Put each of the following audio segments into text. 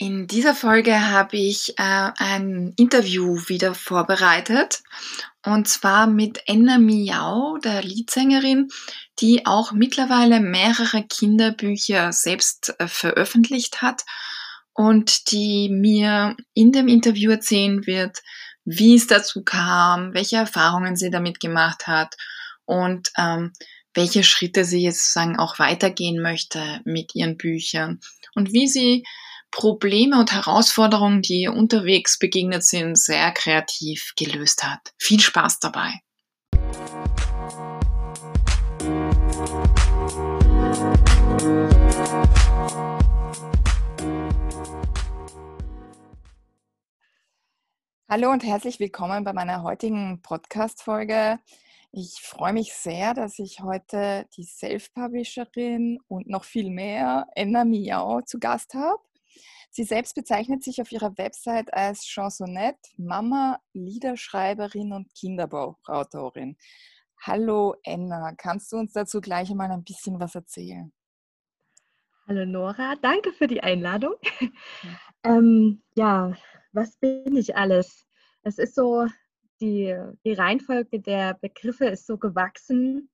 In dieser Folge habe ich äh, ein Interview wieder vorbereitet. Und zwar mit Enna Miau, der Liedsängerin, die auch mittlerweile mehrere Kinderbücher selbst äh, veröffentlicht hat und die mir in dem Interview erzählen wird, wie es dazu kam, welche Erfahrungen sie damit gemacht hat und ähm, welche Schritte sie jetzt sozusagen auch weitergehen möchte mit ihren Büchern und wie sie Probleme und Herausforderungen, die ihr unterwegs begegnet sind, sehr kreativ gelöst hat. Viel Spaß dabei! Hallo und herzlich willkommen bei meiner heutigen Podcast-Folge. Ich freue mich sehr, dass ich heute die Self-Publisherin und noch viel mehr, Enna Miau, zu Gast habe. Sie selbst bezeichnet sich auf ihrer Website als Chansonette, Mama, Liederschreiberin und Kinderbuchautorin. Hallo Enna, kannst du uns dazu gleich einmal ein bisschen was erzählen? Hallo Nora, danke für die Einladung. ähm, ja, was bin ich alles? Es ist so, die, die Reihenfolge der Begriffe ist so gewachsen.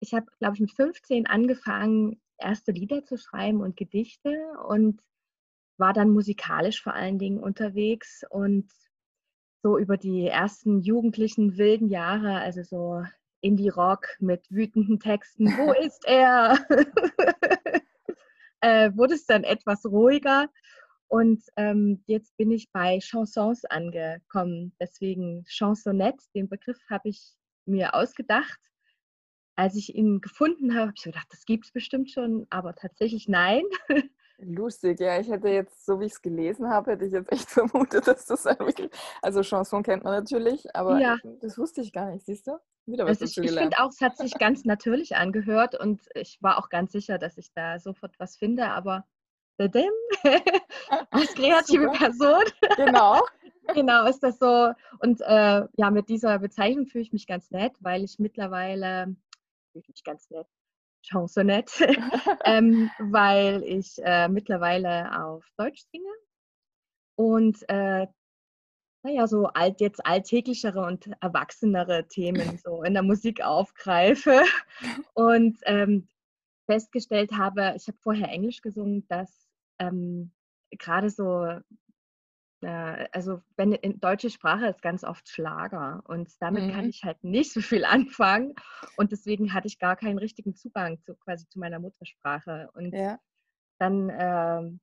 Ich habe, glaube ich, mit 15 angefangen, erste Lieder zu schreiben und Gedichte und war dann musikalisch vor allen Dingen unterwegs und so über die ersten jugendlichen wilden Jahre, also so Indie-Rock mit wütenden Texten, wo ist er? äh, wurde es dann etwas ruhiger und ähm, jetzt bin ich bei Chansons angekommen. Deswegen Chansonnette, den Begriff habe ich mir ausgedacht. Als ich ihn gefunden habe, habe ich gedacht, das gibt es bestimmt schon, aber tatsächlich nein. Lustig, ja. Ich hätte jetzt, so wie ich es gelesen habe, hätte ich jetzt echt vermutet, dass das wirklich. Also Chanson kennt man natürlich, aber ja. das wusste ich gar nicht, siehst du? Wieder was also ich, ich finde auch, es hat sich ganz natürlich angehört und ich war auch ganz sicher, dass ich da sofort was finde, aber als kreative. Person. Genau. genau, ist das so. Und äh, ja, mit dieser Bezeichnung fühle ich mich ganz nett, weil ich mittlerweile, fühle ich mich ganz nett, Chansonette, ähm, weil ich äh, mittlerweile auf Deutsch singe und äh, naja, so alt, jetzt alltäglichere und erwachsenere Themen so in der Musik aufgreife und ähm, festgestellt habe, ich habe vorher Englisch gesungen, dass ähm, gerade so also wenn in deutsche Sprache ist ganz oft Schlager und damit mhm. kann ich halt nicht so viel anfangen und deswegen hatte ich gar keinen richtigen Zugang zu quasi zu meiner Muttersprache und ja. dann äh,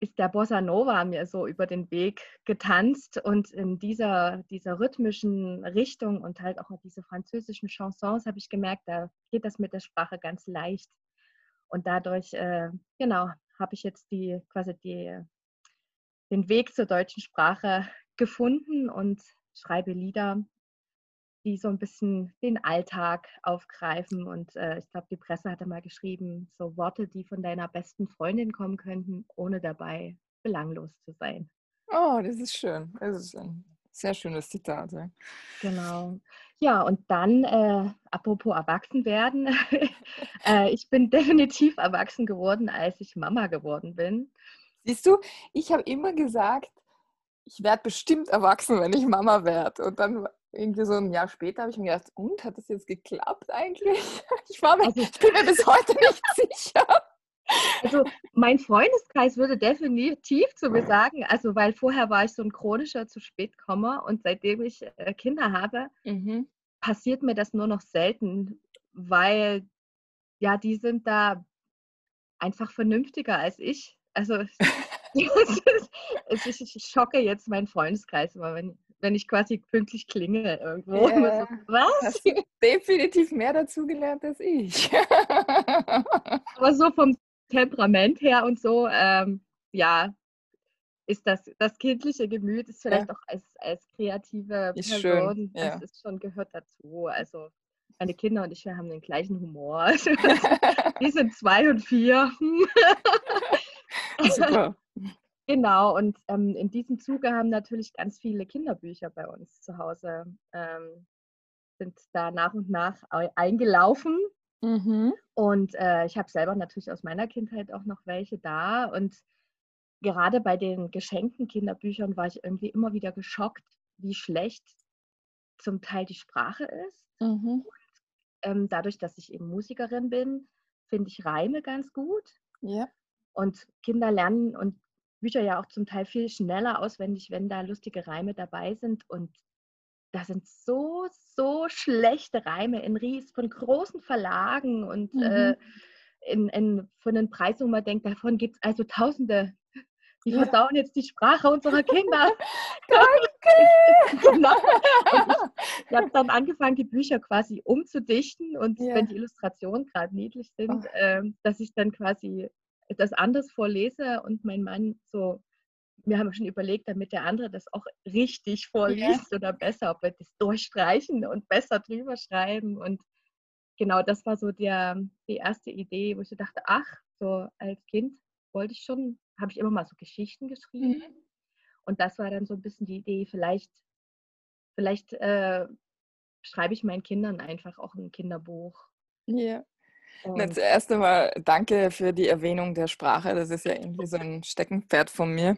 ist der Bossa Nova mir so über den Weg getanzt und in dieser, dieser rhythmischen Richtung und halt auch diese französischen Chansons habe ich gemerkt, da geht das mit der Sprache ganz leicht. Und dadurch, äh, genau, habe ich jetzt die quasi die den Weg zur deutschen Sprache gefunden und schreibe Lieder, die so ein bisschen den Alltag aufgreifen. Und äh, ich glaube, die Presse hatte mal geschrieben, so Worte, die von deiner besten Freundin kommen könnten, ohne dabei belanglos zu sein. Oh, das ist schön. Das ist ein sehr schönes Zitat. Ja. Genau. Ja, und dann, äh, apropos erwachsen werden, äh, ich bin definitiv erwachsen geworden, als ich Mama geworden bin. Siehst du, ich habe immer gesagt, ich werde bestimmt erwachsen, wenn ich Mama werde. Und dann irgendwie so ein Jahr später habe ich mir gedacht, und hat das jetzt geklappt eigentlich? Ich, war mir, also, ich bin mir bis heute nicht sicher. Also mein Freundeskreis würde definitiv zu mir sagen, also weil vorher war ich so ein chronischer zu spät komme und seitdem ich äh, Kinder habe, mhm. passiert mir das nur noch selten, weil ja, die sind da einfach vernünftiger als ich. Also ich, ich, schocke jetzt meinen Freundeskreis immer, wenn, wenn ich quasi pünktlich klinge irgendwo. Yeah. So, was? Definitiv mehr dazugelernt als ich. Aber so vom Temperament her und so, ähm, ja, ist das, das kindliche Gemüt ist vielleicht ja. auch als, als kreative ist Person, schön. Ja. das ist schon gehört dazu. Also meine Kinder und ich, wir haben den gleichen Humor. Die sind zwei und vier. Super. Genau, und ähm, in diesem Zuge haben natürlich ganz viele Kinderbücher bei uns zu Hause, ähm, sind da nach und nach eingelaufen. Mhm. Und äh, ich habe selber natürlich aus meiner Kindheit auch noch welche da. Und gerade bei den geschenkten Kinderbüchern war ich irgendwie immer wieder geschockt, wie schlecht zum Teil die Sprache ist. Mhm. Und, ähm, dadurch, dass ich eben Musikerin bin, finde ich Reime ganz gut. Ja. Und Kinder lernen und Bücher ja auch zum Teil viel schneller auswendig, wenn da lustige Reime dabei sind. Und da sind so, so schlechte Reime in Ries von großen Verlagen und mhm. äh, in, in, von den Preisen, wo man denkt, davon gibt es also Tausende. Die ja. versauen jetzt die Sprache unserer Kinder. Danke! genau. ich, ich habe dann angefangen, die Bücher quasi umzudichten und ja. wenn die Illustrationen gerade niedlich sind, oh. äh, dass ich dann quasi das anders vorlese und mein Mann so, wir haben schon überlegt, damit der andere das auch richtig vorliest ja. oder besser, ob wir das durchstreichen und besser drüber schreiben und genau, das war so der, die erste Idee, wo ich so dachte, ach, so als Kind wollte ich schon, habe ich immer mal so Geschichten geschrieben. Mhm. Und das war dann so ein bisschen die Idee, vielleicht, vielleicht äh, schreibe ich meinen Kindern einfach auch ein Kinderbuch. Ja. Na, zuerst einmal danke für die Erwähnung der Sprache. Das ist ja irgendwie so ein Steckenpferd von mir.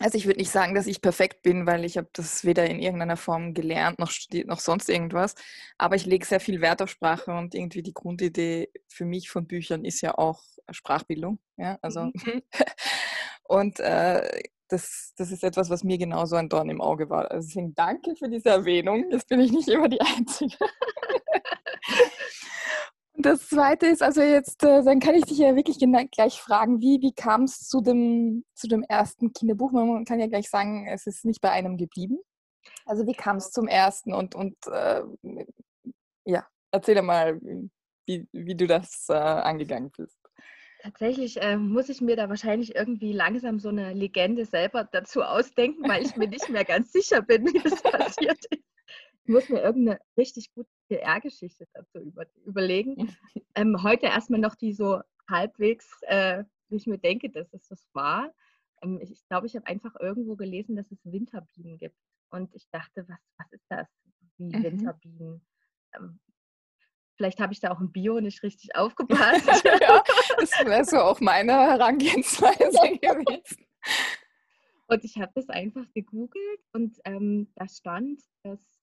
Also ich würde nicht sagen, dass ich perfekt bin, weil ich habe das weder in irgendeiner Form gelernt noch studiert noch sonst irgendwas. Aber ich lege sehr viel Wert auf Sprache und irgendwie die Grundidee für mich von Büchern ist ja auch Sprachbildung. Ja, also mhm. und äh, das, das ist etwas, was mir genauso ein Dorn im Auge war. Also deswegen danke für diese Erwähnung. Jetzt bin ich nicht immer die Einzige. Das zweite ist, also jetzt, äh, dann kann ich dich ja wirklich gleich fragen, wie, wie kam es zu dem, zu dem ersten Kinderbuch? Man kann ja gleich sagen, es ist nicht bei einem geblieben. Also wie kam es zum ersten und, und äh, ja, erzähl mal, wie, wie du das äh, angegangen bist. Tatsächlich äh, muss ich mir da wahrscheinlich irgendwie langsam so eine Legende selber dazu ausdenken, weil ich mir nicht mehr ganz sicher bin, wie das passiert ist. Ich muss mir irgendeine richtig gute PR-Geschichte dazu über, überlegen. Ähm, heute erstmal noch die so halbwegs, äh, wie ich mir denke, dass es das war. Ähm, ich glaube, ich habe einfach irgendwo gelesen, dass es Winterbienen gibt. Und ich dachte, was, was ist das? Wie mhm. Winterbienen? Ähm, vielleicht habe ich da auch im Bio nicht richtig aufgepasst. ja, das wäre so auch meine Herangehensweise gewesen. Und ich habe das einfach gegoogelt und ähm, da stand, dass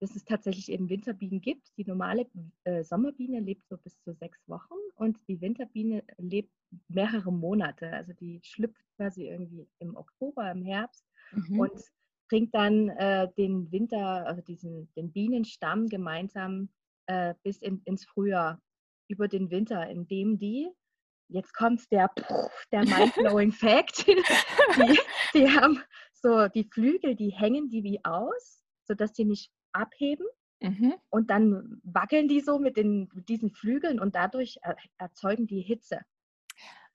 dass es tatsächlich eben Winterbienen gibt. Die normale äh, Sommerbiene lebt so bis zu sechs Wochen und die Winterbiene lebt mehrere Monate. Also die schlüpft quasi irgendwie im Oktober, im Herbst mhm. und bringt dann äh, den Winter, also diesen, den Bienenstamm gemeinsam äh, bis in, ins Frühjahr über den Winter, indem die jetzt kommt der, der mind-blowing Fact. die, die haben so die Flügel, die hängen die wie aus, sodass die nicht abheben. Mhm. Und dann wackeln die so mit, den, mit diesen Flügeln und dadurch erzeugen die Hitze.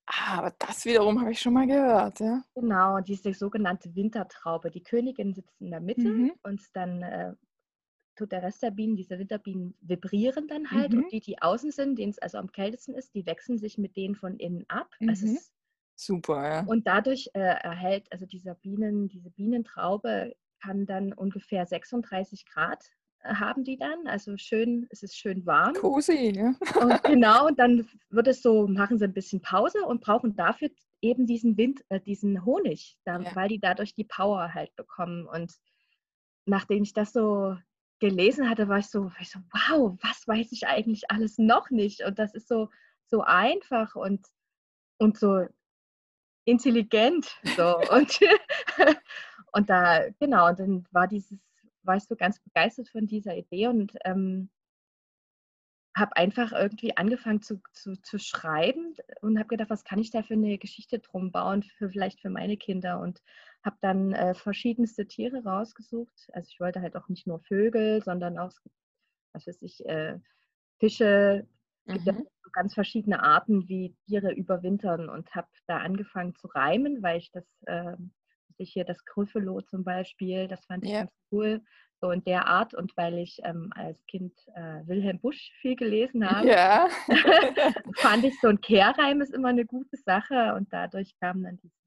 Ah, aber das wiederum habe ich schon mal gehört, ja. Genau, diese sogenannte Wintertraube. Die Königin sitzt in der Mitte mhm. und dann äh, tut der Rest der Bienen, diese Winterbienen, vibrieren dann halt. Mhm. Und die, die außen sind, denen es also am kältesten ist, die wechseln sich mit denen von innen ab. Also mhm. Super, ja. Und dadurch äh, erhält also dieser Bienen, diese Bienentraube kann dann ungefähr 36 Grad äh, haben die dann. Also schön, es ist schön warm. Cozy, ja. Und genau, und dann wird es so, machen sie ein bisschen Pause und brauchen dafür eben diesen Wind, äh, diesen Honig, da, ja. weil die dadurch die Power halt bekommen. Und nachdem ich das so gelesen hatte, war ich so, war ich so, wow, was weiß ich eigentlich alles noch nicht? Und das ist so, so einfach und, und so intelligent. So. und, und da, genau, und dann war dieses, war ich so ganz begeistert von dieser Idee und ähm, habe einfach irgendwie angefangen zu, zu, zu schreiben und habe gedacht, was kann ich da für eine Geschichte drum bauen, für, vielleicht für meine Kinder. Und habe dann äh, verschiedenste Tiere rausgesucht. Also ich wollte halt auch nicht nur Vögel, sondern auch, was weiß ich, äh, Fische. Es gibt mhm. ja ganz verschiedene Arten, wie Tiere überwintern und habe da angefangen zu reimen, weil ich das äh, ich hier das Gryffalo zum Beispiel, das fand ich ja. ganz cool, so in der Art und weil ich ähm, als Kind äh, Wilhelm Busch viel gelesen habe, ja. fand ich so ein Kehrreim ist immer eine gute Sache und dadurch kam dann dieses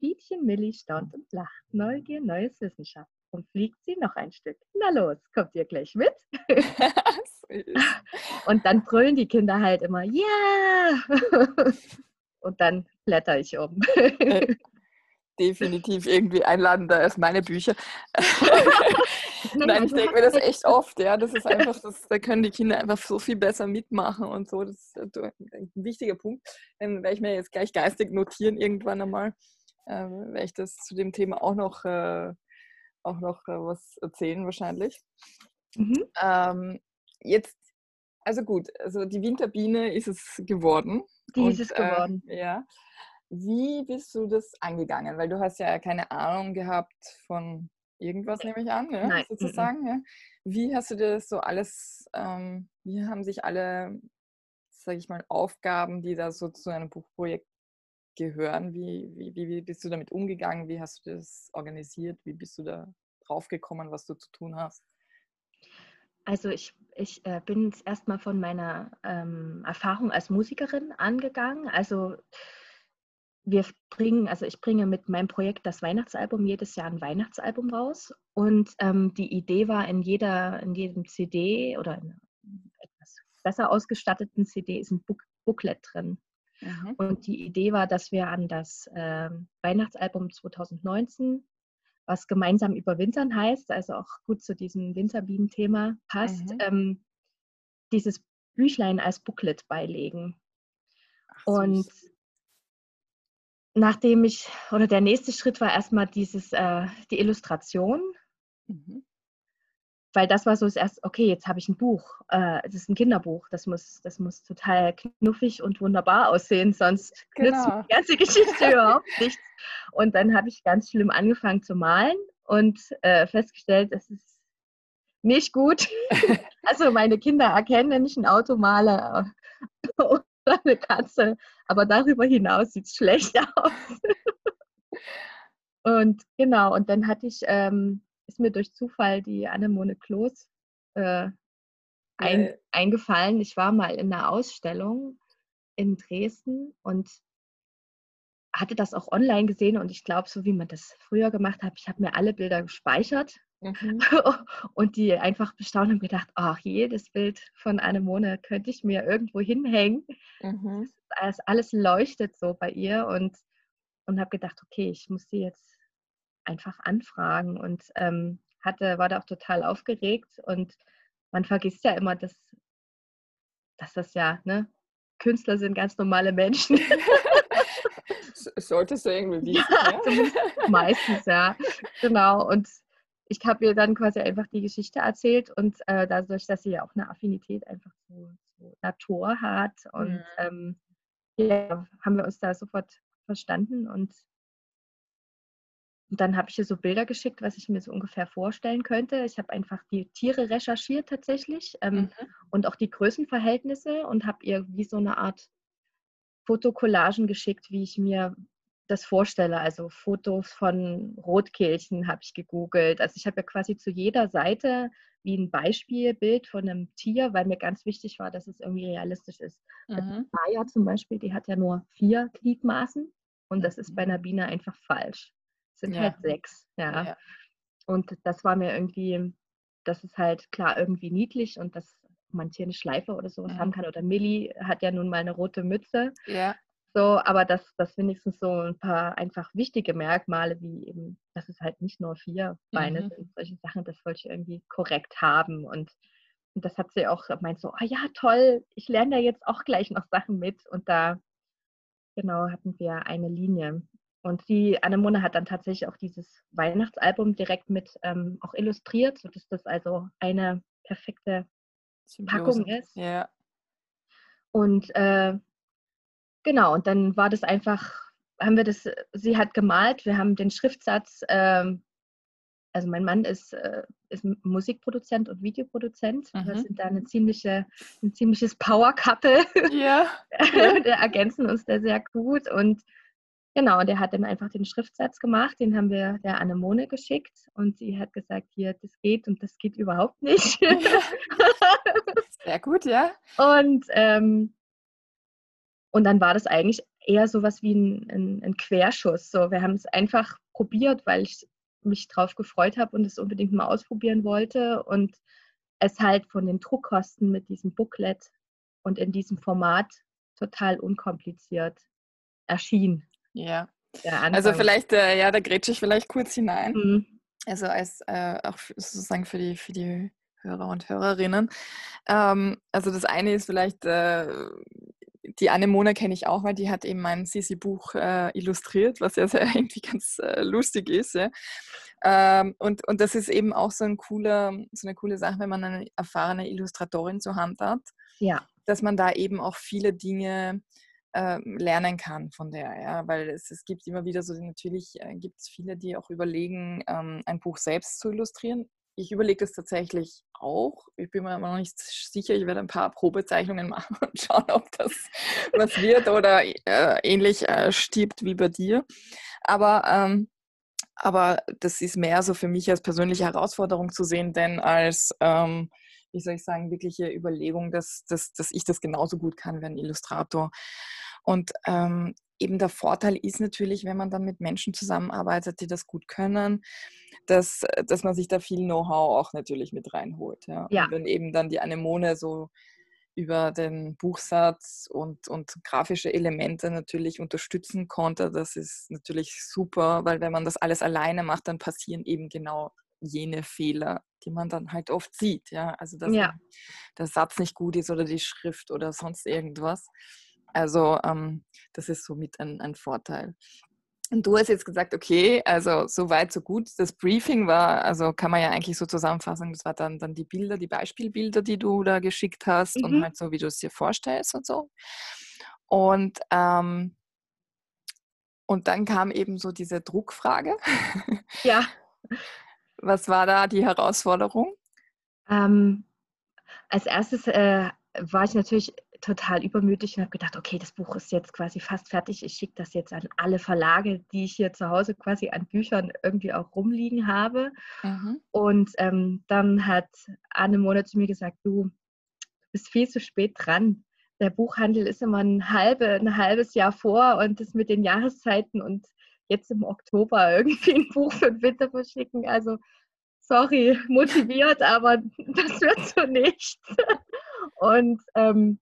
Bietchen Milli staunt und lacht, Neugier, neues Wissenschaft. Und fliegt sie noch ein Stück. Na los, kommt ihr gleich mit? und dann brüllen die Kinder halt immer, ja! Yeah! und dann blätter ich um. Äh, definitiv irgendwie einladender als meine Bücher. Nein, ich denke mir das echt oft, ja. Das ist einfach, das, da können die Kinder einfach so viel besser mitmachen und so. Das ist ein wichtiger Punkt. Den werde ich mir jetzt gleich geistig notieren irgendwann einmal. Ähm, werde ich das zu dem Thema auch noch, äh, auch noch äh, was erzählen wahrscheinlich. Mhm. Ähm, jetzt, also gut, also die Winterbiene ist es geworden. Die und, ist es äh, geworden. Äh, ja. Wie bist du das angegangen? Weil du hast ja keine Ahnung gehabt von irgendwas, nehme ich an, ja, Nein. sozusagen. Ja. Wie hast du das so alles, ähm, wie haben sich alle, sage ich mal, Aufgaben, die da so zu einem Buchprojekt gehören, wie, wie, wie bist du damit umgegangen? Wie hast du das organisiert? Wie bist du da drauf gekommen, was du zu tun hast? Also ich, ich äh, bin erstmal von meiner ähm, Erfahrung als Musikerin angegangen. Also wir bringen, also ich bringe mit meinem Projekt das Weihnachtsalbum jedes Jahr ein Weihnachtsalbum raus. Und ähm, die Idee war, in jeder, in jedem CD oder in etwas besser ausgestatteten CD ist ein Book Booklet drin. Mhm. Und die Idee war, dass wir an das äh, Weihnachtsalbum 2019, was gemeinsam überwintern heißt, also auch gut zu diesem Winterbienen-Thema passt, mhm. ähm, dieses Büchlein als Booklet beilegen. Ach, und nachdem ich, oder der nächste Schritt war erstmal dieses, äh, die Illustration. Mhm. Weil das war so das erste, okay, jetzt habe ich ein Buch. Äh, das ist ein Kinderbuch. Das muss, das muss total knuffig und wunderbar aussehen, sonst genau. nützt die ganze Geschichte überhaupt nichts. Und dann habe ich ganz schlimm angefangen zu malen und äh, festgestellt, es ist nicht gut. also meine Kinder erkennen, wenn ich ein Auto male eine Katze. Aber darüber hinaus sieht es schlecht aus. und genau, und dann hatte ich, ähm, ist mir durch Zufall die Annemone Kloß äh, ein, ja. eingefallen. Ich war mal in einer Ausstellung in Dresden und hatte das auch online gesehen und ich glaube, so wie man das früher gemacht hat, ich habe mir alle Bilder gespeichert Mhm. Und die einfach bestaunt und gedacht, ach, jedes Bild von Anemone könnte ich mir irgendwo hinhängen. Mhm. Alles, alles leuchtet so bei ihr und, und habe gedacht, okay, ich muss sie jetzt einfach anfragen und ähm, hatte, war da auch total aufgeregt und man vergisst ja immer, dass, dass das ja, ne, Künstler sind ganz normale Menschen. Solltest du irgendwie wissen. Ja, meistens, ja. Genau. Und ich habe ihr dann quasi einfach die Geschichte erzählt und äh, dadurch, dass sie ja auch eine Affinität einfach zu, zu Natur hat und mhm. ähm, ja, haben wir uns da sofort verstanden und, und dann habe ich ihr so Bilder geschickt, was ich mir so ungefähr vorstellen könnte. Ich habe einfach die Tiere recherchiert tatsächlich ähm, mhm. und auch die Größenverhältnisse und habe ihr wie so eine Art Fotokollagen geschickt, wie ich mir das vorstelle. Also Fotos von Rotkehlchen habe ich gegoogelt. Also ich habe ja quasi zu jeder Seite wie ein Beispielbild von einem Tier, weil mir ganz wichtig war, dass es irgendwie realistisch ist. Also mhm. Maya zum Beispiel, die hat ja nur vier Gliedmaßen und das ist bei mhm. einer Biene einfach falsch. Es sind ja. halt sechs. Ja. ja. Und das war mir irgendwie, das ist halt klar irgendwie niedlich und dass man hier eine Schleife oder sowas mhm. haben kann. Oder Millie hat ja nun mal eine rote Mütze. Ja. So, aber das, das wenigstens so ein paar einfach wichtige Merkmale, wie eben, dass es halt nicht nur vier Beine mhm. sind, solche Sachen, das wollte ich irgendwie korrekt haben. Und, und das hat sie auch meint so, oh ja, toll, ich lerne da jetzt auch gleich noch Sachen mit. Und da, genau, hatten wir eine Linie. Und die Annemone hat dann tatsächlich auch dieses Weihnachtsalbum direkt mit ähm, auch illustriert, sodass das also eine perfekte Symbiose. Packung ist. Ja. Und äh, Genau, und dann war das einfach, haben wir das, sie hat gemalt, wir haben den Schriftsatz, ähm, also mein Mann ist, äh, ist Musikproduzent und Videoproduzent. Mhm. Wir sind da eine ziemliche, ein ziemliches Power-Couple. Ja. der ergänzen uns da sehr gut. Und genau, der hat dann einfach den Schriftsatz gemacht, den haben wir der Anemone geschickt und sie hat gesagt, hier, das geht und das geht überhaupt nicht. sehr gut, ja. Und ähm, und dann war das eigentlich eher so was wie ein, ein, ein Querschuss. So, wir haben es einfach probiert, weil ich mich drauf gefreut habe und es unbedingt mal ausprobieren wollte. Und es halt von den Druckkosten mit diesem Booklet und in diesem Format total unkompliziert erschien. Ja. Also vielleicht, äh, ja, da grätsche ich vielleicht kurz hinein. Mhm. Also als äh, auch sozusagen für die, für die Hörer und Hörerinnen. Ähm, also das eine ist vielleicht, äh, die Anne Mona kenne ich auch, weil die hat eben mein Sisi-Buch äh, illustriert, was ja sehr irgendwie ganz äh, lustig ist. Ja. Ähm, und, und das ist eben auch so, ein cooler, so eine coole Sache, wenn man eine erfahrene Illustratorin zur Hand hat. Ja. Dass man da eben auch viele Dinge ähm, lernen kann von der, ja, weil es, es gibt immer wieder so, natürlich äh, gibt es viele, die auch überlegen, ähm, ein Buch selbst zu illustrieren. Ich überlege das tatsächlich auch. Ich bin mir noch nicht sicher. Ich werde ein paar Probezeichnungen machen und schauen, ob das was wird oder äh, ähnlich äh, stirbt wie bei dir. Aber, ähm, aber das ist mehr so für mich als persönliche Herausforderung zu sehen, denn als, ähm, wie soll ich sagen, wirkliche Überlegung, dass, dass, dass ich das genauso gut kann wie ein Illustrator. Und ähm, eben der Vorteil ist natürlich, wenn man dann mit Menschen zusammenarbeitet, die das gut können, dass, dass man sich da viel Know-how auch natürlich mit reinholt. Ja. ja. Und wenn eben dann die Anemone so über den Buchsatz und, und grafische Elemente natürlich unterstützen konnte, das ist natürlich super, weil wenn man das alles alleine macht, dann passieren eben genau jene Fehler, die man dann halt oft sieht. Ja? Also dass ja. der Satz nicht gut ist oder die Schrift oder sonst irgendwas. Also ähm, das ist somit ein, ein Vorteil. Und du hast jetzt gesagt, okay, also so weit, so gut. Das Briefing war, also kann man ja eigentlich so zusammenfassen, das war dann, dann die Bilder, die Beispielbilder, die du da geschickt hast mhm. und halt so, wie du es dir vorstellst und so. Und, ähm, und dann kam eben so diese Druckfrage. Ja. Was war da die Herausforderung? Ähm, als erstes äh, war ich natürlich total übermütig und habe gedacht, okay, das Buch ist jetzt quasi fast fertig. Ich schicke das jetzt an alle Verlage, die ich hier zu Hause quasi an Büchern irgendwie auch rumliegen habe. Mhm. Und ähm, dann hat Anne Monat zu mir gesagt, du, bist viel zu spät dran. Der Buchhandel ist immer ein, halbe, ein halbes Jahr vor und das mit den Jahreszeiten und jetzt im Oktober irgendwie ein Buch für den Winter verschicken. Also sorry, motiviert, aber das wird so nicht. Und ähm,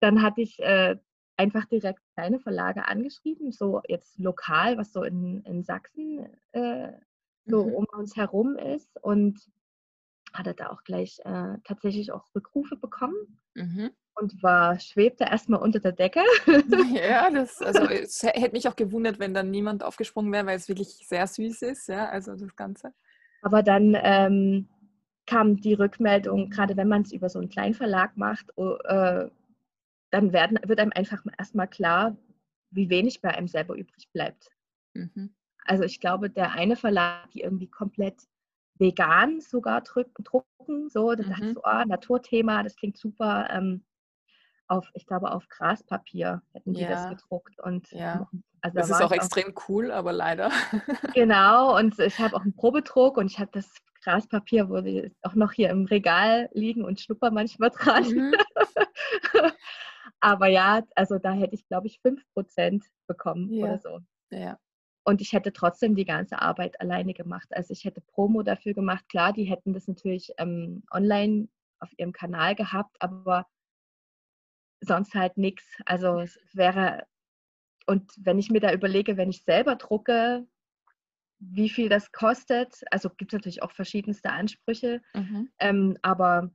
dann hatte ich äh, einfach direkt kleine Verlage angeschrieben, so jetzt lokal, was so in, in Sachsen äh, so mhm. um uns herum ist und hatte da auch gleich äh, tatsächlich auch Rückrufe bekommen mhm. und war, schwebte erstmal unter der Decke. Ja, das, also es hätte mich auch gewundert, wenn dann niemand aufgesprungen wäre, weil es wirklich sehr süß ist, ja, also das Ganze. Aber dann ähm, kam die Rückmeldung, gerade wenn man es über so einen Kleinverlag macht, äh, dann werden, wird einem einfach erstmal klar, wie wenig bei einem selber übrig bleibt. Mhm. Also ich glaube, der eine Verlag, die irgendwie komplett vegan sogar drucken, so, das mhm. so, ah, Naturthema, das klingt super. Ähm, auf, ich glaube, auf Graspapier hätten die ja. das gedruckt. Und ja. also das ist auch extrem auch, cool, aber leider. Genau, und ich habe auch einen Probedruck und ich habe das Graspapier, wo die auch noch hier im Regal liegen und schnupper manchmal dran. Mhm. Aber ja, also da hätte ich, glaube ich, 5% bekommen ja. oder so. Ja. Und ich hätte trotzdem die ganze Arbeit alleine gemacht. Also ich hätte Promo dafür gemacht. Klar, die hätten das natürlich ähm, online auf ihrem Kanal gehabt, aber sonst halt nichts. Also es wäre, und wenn ich mir da überlege, wenn ich selber drucke, wie viel das kostet, also gibt es natürlich auch verschiedenste Ansprüche, mhm. ähm, aber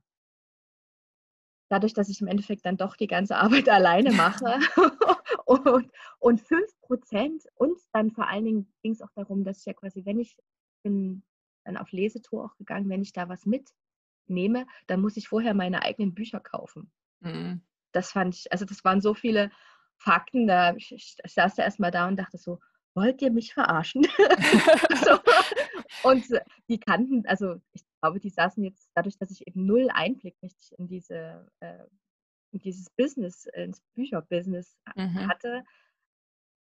dadurch, dass ich im Endeffekt dann doch die ganze Arbeit alleine mache und, und 5 Prozent und dann vor allen Dingen ging es auch darum, dass ich ja quasi, wenn ich bin dann auf Lesetour auch gegangen, wenn ich da was mitnehme, dann muss ich vorher meine eigenen Bücher kaufen. Mhm. Das fand ich, also das waren so viele Fakten, da ich, ich saß da erstmal da und dachte so, wollt ihr mich verarschen? so. Und die kannten, also ich glaube, die saßen jetzt dadurch, dass ich eben null Einblick richtig in diese äh, in dieses Business, ins Bücherbusiness mhm. hatte,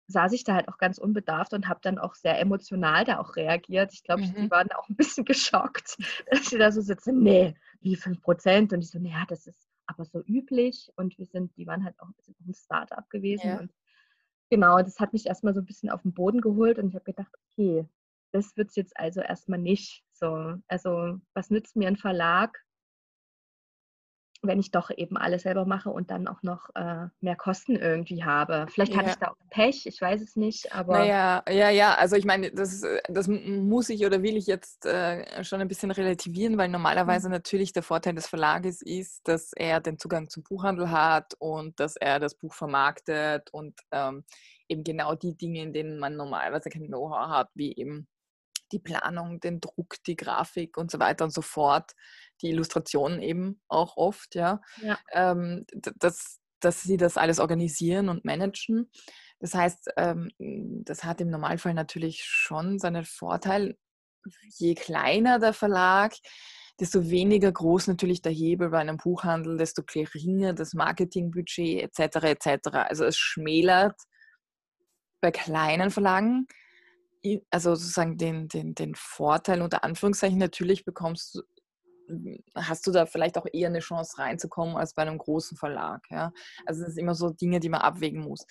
saß ich da halt auch ganz unbedarft und habe dann auch sehr emotional da auch reagiert. Ich glaube, mhm. die waren auch ein bisschen geschockt, dass sie da so sitzen, nee, wie 5 Prozent? Und ich so, naja, das ist aber so üblich. Und wir sind, die waren halt auch ein Start-up gewesen. Ja. Und genau, das hat mich erstmal so ein bisschen auf den Boden geholt und ich habe gedacht, okay, das wird es jetzt also erstmal nicht. So, also was nützt mir ein Verlag, wenn ich doch eben alles selber mache und dann auch noch äh, mehr Kosten irgendwie habe. Vielleicht hatte Ja. ich da auch Pech, ich weiß es nicht, aber Naja, ja, ja, also ich meine, das, äh, das muss ich oder will ich jetzt äh, schon ein bisschen relativieren, weil normalerweise natürlich der Vorteil des Verlages ist, dass er den Zugang zum Buchhandel hat und dass er das Buch vermarktet und ähm, eben genau die Dinge, in denen man normalerweise kein Know-how hat, wie eben die Planung, den Druck, die Grafik und so weiter und so fort, die Illustrationen eben auch oft, ja, Ja. ähm, dass, dass sie das alles organisieren und managen. Das heißt, ähm, das hat im Normalfall natürlich schon seinen Vorteil. Je kleiner der Verlag, desto weniger groß natürlich der Hebel bei einem Buchhandel, desto geringer das Marketingbudget etc. etc. Also es schmälert bei kleinen Verlagen also sozusagen den, den, den Vorteil unter Anführungszeichen, natürlich bekommst du, hast du da vielleicht auch eher eine Chance reinzukommen als bei einem großen Verlag. Ja? Also das sind immer so Dinge, die man abwägen muss.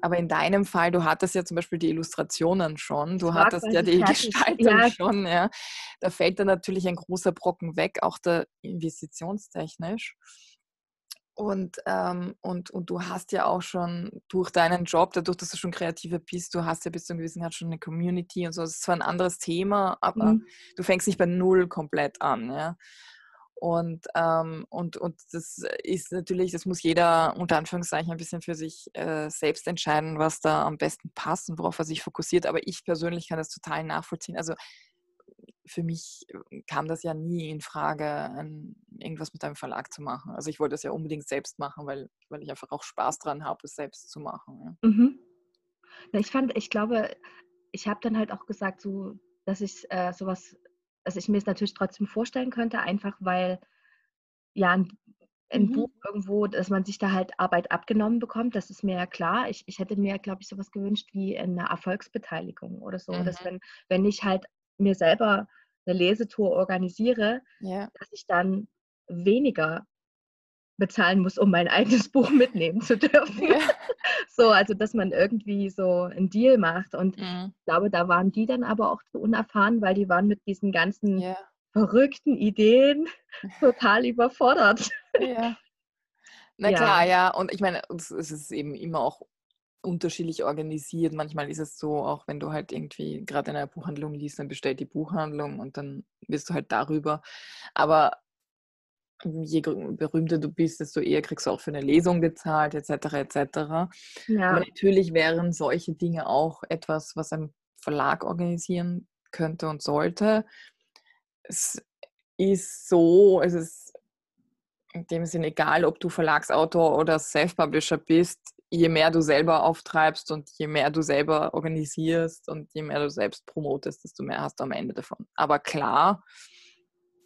Aber in deinem Fall, du hattest ja zum Beispiel die Illustrationen schon, du Es war hattest ja die. Gestaltung Ja. schon, ja. Da fällt dann natürlich ein großer Brocken weg, auch der investitionstechnisch. Und, ähm, und, und du hast ja auch schon durch deinen Job, dadurch, dass du schon kreativer bist, du hast ja bis zu einem gewissen Grad schon eine Community und so. Das ist zwar ein anderes Thema, aber Mhm. du fängst nicht bei Null komplett an. Ja? Und, ähm, und, und das ist natürlich, das muss jeder unter Anführungszeichen ein bisschen für sich äh, selbst entscheiden, was da am besten passt und worauf er sich fokussiert. Aber ich persönlich kann das total nachvollziehen. Also für mich äh, kam das ja nie in Frage, ein, irgendwas mit einem Verlag zu machen. Also ich wollte das ja unbedingt selbst machen, weil, weil ich einfach auch Spaß dran habe, es selbst zu machen. Ja. Mhm. Na, ich fand, ich glaube, ich habe dann halt auch gesagt, so, dass ich äh, sowas, dass ich mir es natürlich trotzdem vorstellen könnte, einfach weil ja ein, ein Mhm. Buch irgendwo, dass man sich da halt Arbeit abgenommen bekommt, das ist mir ja klar. Ich, ich hätte mir, glaube ich, sowas gewünscht wie eine Erfolgsbeteiligung oder so, dass Mhm. wenn, wenn ich halt mir selber eine Lesetour organisiere, Ja. dass ich dann weniger bezahlen muss, um mein eigenes Buch mitnehmen zu dürfen. Ja. So, also dass man irgendwie so einen Deal macht. Und Mhm. ich glaube, da waren die dann aber auch zu unerfahren, weil die waren mit diesen ganzen ja. verrückten Ideen total überfordert. Ja. Na klar, ja. Und ich meine, es ist eben immer auch unterschiedlich organisiert. Manchmal ist es so, auch wenn du halt irgendwie gerade in einer Buchhandlung liest, dann bestellt die Buchhandlung und dann wirst du halt darüber. Aber je berühmter du bist, desto eher kriegst du auch für eine Lesung gezahlt, etc. etc. Aber Ja, natürlich wären solche Dinge auch etwas, was ein Verlag organisieren könnte und sollte. Es ist so, es ist in dem Sinne egal, ob du Verlagsautor oder Self-Publisher bist, je mehr du selber auftreibst und je mehr du selber organisierst und je mehr du selbst promotest, desto mehr hast du am Ende davon. Aber klar,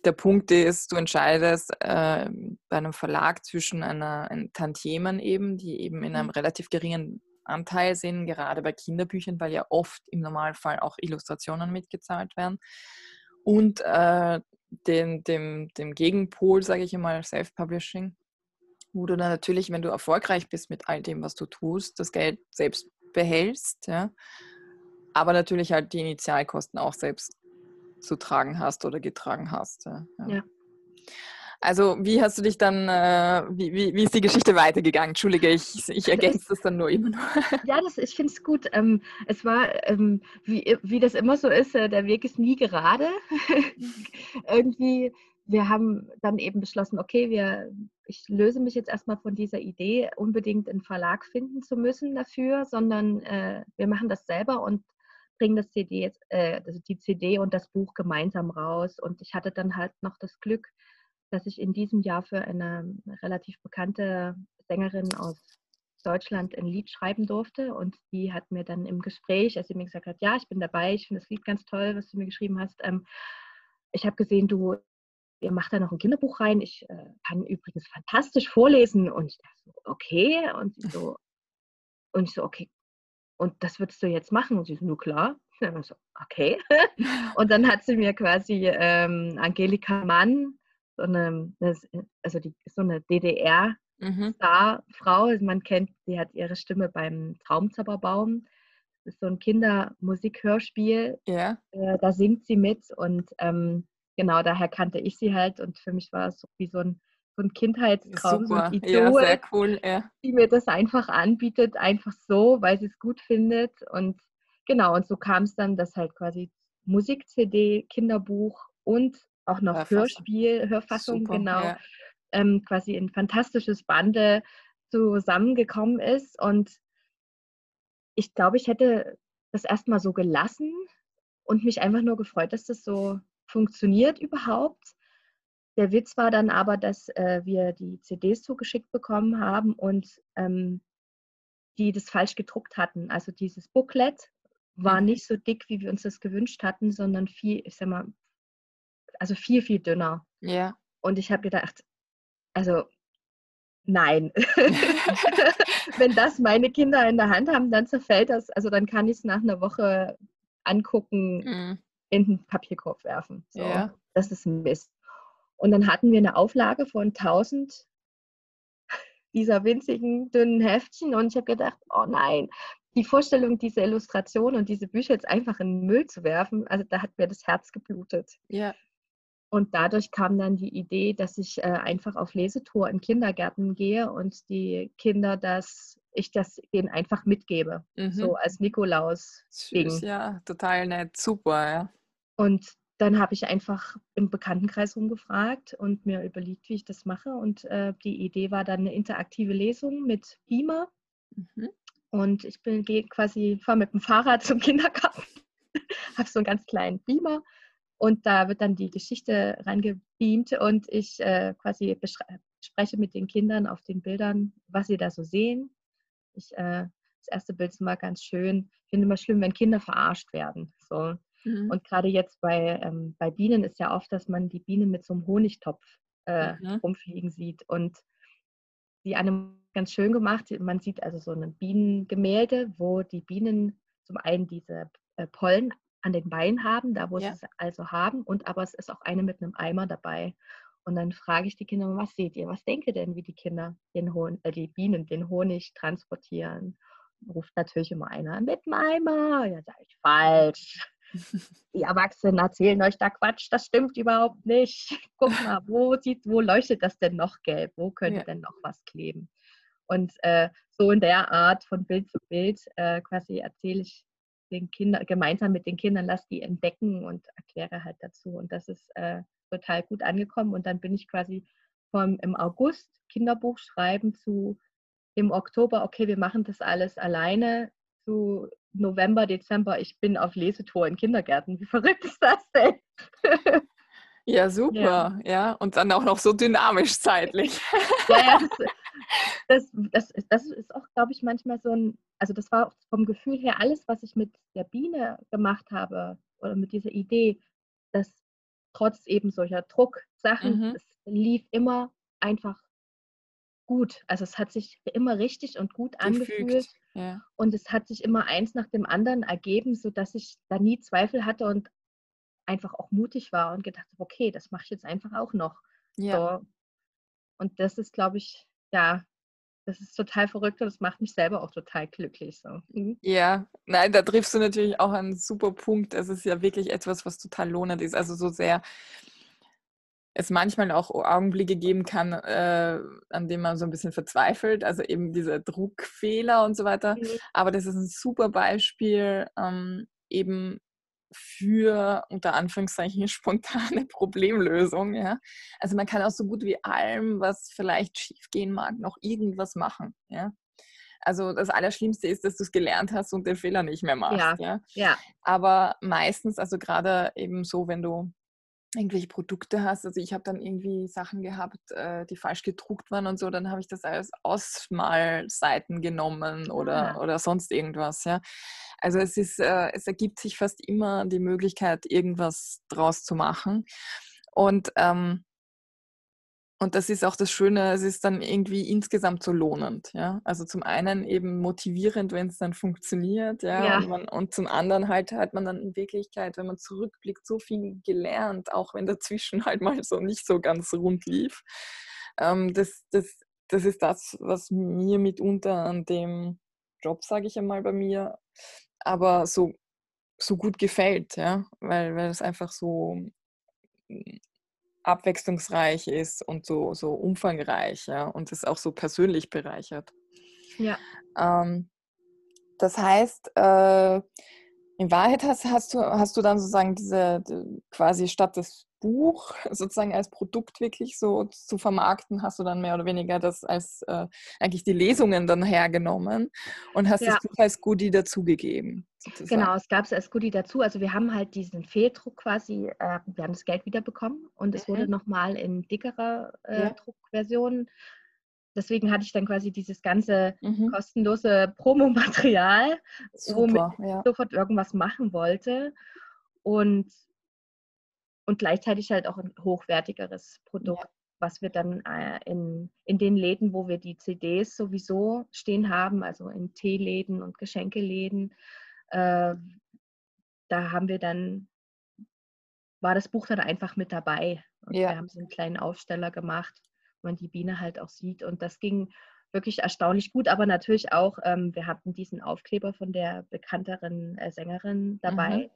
der Punkt ist, du entscheidest äh, bei einem Verlag zwischen einer ein Tantiemen eben, die eben in einem Mhm. relativ geringen Anteil sind, gerade bei Kinderbüchern, weil ja oft im Normalfall auch Illustrationen mitgezahlt werden, und äh, den, dem, dem Gegenpol, sage ich einmal, Self-Publishing, wo du dann natürlich, wenn du erfolgreich bist mit all dem, was du tust, das Geld selbst behältst, ja, aber natürlich halt die Initialkosten auch selbst zu tragen hast oder getragen hast. Ja. Ja. Also wie hast du dich dann, äh, wie, wie, wie ist die Geschichte weitergegangen? Entschuldige, ich, ich ergänze das dann nur immer nur. ja das, ich finde es gut. Ähm, es war, ähm, wie, wie das immer so ist, äh, der Weg ist nie gerade. Irgendwie, wir haben dann eben beschlossen, okay, wir, ich löse mich jetzt erstmal von dieser Idee, unbedingt einen Verlag finden zu müssen dafür, sondern äh, wir machen das selber und bringen das CD jetzt, äh, also die CD und das Buch gemeinsam raus. Und ich hatte dann halt noch das Glück, dass ich in diesem Jahr für eine relativ bekannte Sängerin aus Deutschland ein Lied schreiben durfte. Und die hat mir dann im Gespräch, als sie mir gesagt hat, ja, ich bin dabei, ich finde das Lied ganz toll, was du mir geschrieben hast. Ähm, ich habe gesehen, du ihr macht da noch ein Kinderbuch rein. Ich äh, kann übrigens fantastisch vorlesen. Und ich dachte so, okay. Und so, und ich so, okay. Und das würdest du jetzt machen? Und sie so, nur klar. Und so, okay. und dann hat sie mir quasi ähm, Angelika Mann, so eine, also die, so eine DDR Mhm. Starfrau. Man kennt, sie hat ihre Stimme beim Traumzauberbaum. Das ist so ein Kindermusik-Hörspiel. Ja. Äh, da singt sie mit und ähm, genau daher kannte ich sie halt und für mich war es so wie so ein, so ein Kindheitstraum, so ein Idol, ja, cool, ja. die mir das einfach anbietet, einfach so, weil sie es gut findet. Und genau, und so kam es dann, dass halt quasi Musik-CD, Kinderbuch und auch noch Hörfassung. Hörspiel, Hörfassung, Super, genau, ja. ähm, quasi ein fantastisches Bande zusammengekommen ist. Und ich glaube, ich hätte das erstmal so gelassen und mich einfach nur gefreut, dass das so funktioniert überhaupt. Der Witz war dann aber, dass äh, wir die CDs zugeschickt bekommen haben und ähm, die das falsch gedruckt hatten. Also dieses Booklet war mhm. nicht so dick, wie wir uns das gewünscht hatten, sondern viel, ich sag mal, also viel, viel dünner. Ja. Und ich habe gedacht, also nein. Wenn das meine Kinder in der Hand haben, dann zerfällt das. Also dann kann ich es nach einer Woche angucken, mhm. In den Papierkorb werfen. So, ja. Das ist Mist. Und dann hatten wir eine Auflage von 1000 dieser winzigen, dünnen Heftchen und ich habe gedacht, oh nein, die Vorstellung, diese Illustration und diese Bücher jetzt einfach in den Müll zu werfen, also da hat mir das Herz geblutet. Ja. Und dadurch kam dann die Idee, dass ich äh, einfach auf Lesetour in Kindergärten gehe und die Kinder das, ich das denen einfach mitgebe. Mhm. So als Nikolaus. Süß, ja, total nett, super, ja. Und dann habe ich einfach im Bekanntenkreis rumgefragt und mir überlegt, wie ich das mache. Und äh, die Idee war dann eine interaktive Lesung mit Beamer. Mhm. Und ich bin quasi, fahre mit dem Fahrrad zum Kindergarten, habe so einen ganz kleinen Beamer und da wird dann die Geschichte reingebeamt und ich äh, quasi spreche mit den Kindern auf den Bildern, was sie da so sehen. Ich, äh, das erste Bild ist immer ganz schön. Ich finde immer schlimm, wenn Kinder verarscht werden. So. Mhm. Und gerade jetzt bei, ähm, bei Bienen ist ja oft, dass man die Bienen mit so einem Honigtopf äh, mhm. rumfliegen sieht. Und die Anne ganz schön gemacht. Man sieht also so ein Bienengemälde, wo die Bienen zum einen diese äh, Pollen an den Beinen haben, da wo ja. sie es also haben, und aber es ist auch eine mit einem Eimer dabei. Und dann frage ich die Kinder, was seht ihr? Was denkt ihr denn, wie die Kinder den Honig, äh, die Bienen den Honig transportieren? Ruft natürlich immer einer mit dem Eimer. Ja, sage ich falsch. Die Erwachsenen erzählen euch da Quatsch, das stimmt überhaupt nicht. Guck mal, wo, sieht, wo leuchtet das denn noch gelb? Wo könnte ja. denn noch was kleben? Und äh, so in der Art von Bild zu Bild äh, quasi erzähle ich den Kindern, gemeinsam mit den Kindern, lass die entdecken und erkläre halt dazu. Und das ist äh, total gut angekommen. Und dann bin ich quasi vom im August Kinderbuch schreiben zu im Oktober, okay, wir machen das alles alleine, zu November, Dezember, ich bin auf Lesetour in Kindergärten. Wie verrückt ist das denn? Ja, super. Ja. ja. Und dann auch noch so dynamisch zeitlich. Ja, das, das, das, das ist auch, glaube ich, manchmal so ein, also das war vom Gefühl her alles, was ich mit der Biene gemacht habe oder mit dieser Idee, dass trotz eben solcher Drucksachen, mhm. es lief immer einfach gut. Also es hat sich immer richtig und gut angefühlt. Ja. Und es hat sich immer eins nach dem anderen ergeben, sodass ich da nie Zweifel hatte und einfach auch mutig war und gedacht habe, okay, das mache ich jetzt einfach auch noch. Ja. So. Und das ist, glaube ich, ja, das ist total verrückt und das macht mich selber auch total glücklich. So. Mhm. Ja, nein, da triffst du natürlich auch einen super Punkt. Es ist ja wirklich etwas, was total lohnend ist. Also so sehr es manchmal auch Augenblicke geben kann, äh, an denen man so ein bisschen verzweifelt, also eben diese Druckfehler und so weiter. Mhm. Aber das ist ein super Beispiel, ähm, eben für unter Anführungszeichen spontane Problemlösung. Ja? Also man kann auch so gut wie allem, was vielleicht schiefgehen mag, noch irgendwas machen. Ja? Also das Allerschlimmste ist, dass du es gelernt hast und den Fehler nicht mehr machst. Ja, ja? ja. Aber meistens, also gerade eben so, wenn du irgendwelche Produkte hast. Also ich habe dann irgendwie Sachen gehabt, äh, die falsch gedruckt waren und so, dann habe ich das als Ausmalseiten genommen oder, ah. oder sonst irgendwas. Ja. Also es ist, äh, es ergibt sich fast immer die Möglichkeit, irgendwas draus zu machen. Und ähm, und das ist auch das Schöne, es ist dann irgendwie insgesamt so lohnend. Ja? Also zum einen eben motivierend, wenn es dann funktioniert, ja, ja. Und, man, und, zum anderen halt hat man dann in Wirklichkeit, wenn man zurückblickt, so viel gelernt, auch wenn dazwischen halt mal so nicht so ganz rund lief. Ähm, das, das, das ist das, was mir mitunter an dem Job, sage ich einmal bei mir, aber so, so gut gefällt, ja, weil, weil es einfach so abwechslungsreich ist und so, so umfangreich ja, und es auch so persönlich bereichert. Ja. Ähm, das heißt, äh, in Wahrheit hast, hast, du, hast du dann sozusagen diese quasi statt des Buch sozusagen als Produkt wirklich so zu vermarkten, hast du dann mehr oder weniger das als äh, eigentlich die Lesungen dann hergenommen und hast ja. das Buch als Goodie dazugegeben. Genau, es gab es als Goodie dazu. Also wir haben halt diesen Fehldruck quasi, äh, wir haben das Geld wiederbekommen und es mhm. wurde nochmal in dickerer äh, ja. Druckversion. Deswegen hatte ich dann quasi dieses ganze mhm. kostenlose Promomaterial, womit ja. ich sofort irgendwas machen wollte. Und und gleichzeitig halt auch ein hochwertigeres Produkt, ja. was wir dann äh, in, in den Läden, wo wir die CDs sowieso stehen haben, also in Teeläden und Geschenkeläden, äh, da haben wir dann, war das Buch dann einfach mit dabei. Und ja. wir haben so einen kleinen Aufsteller gemacht, man die Biene halt auch sieht. Und das ging wirklich erstaunlich gut, aber natürlich auch, ähm, wir hatten diesen Aufkleber von der bekannteren äh, Sängerin dabei. Mhm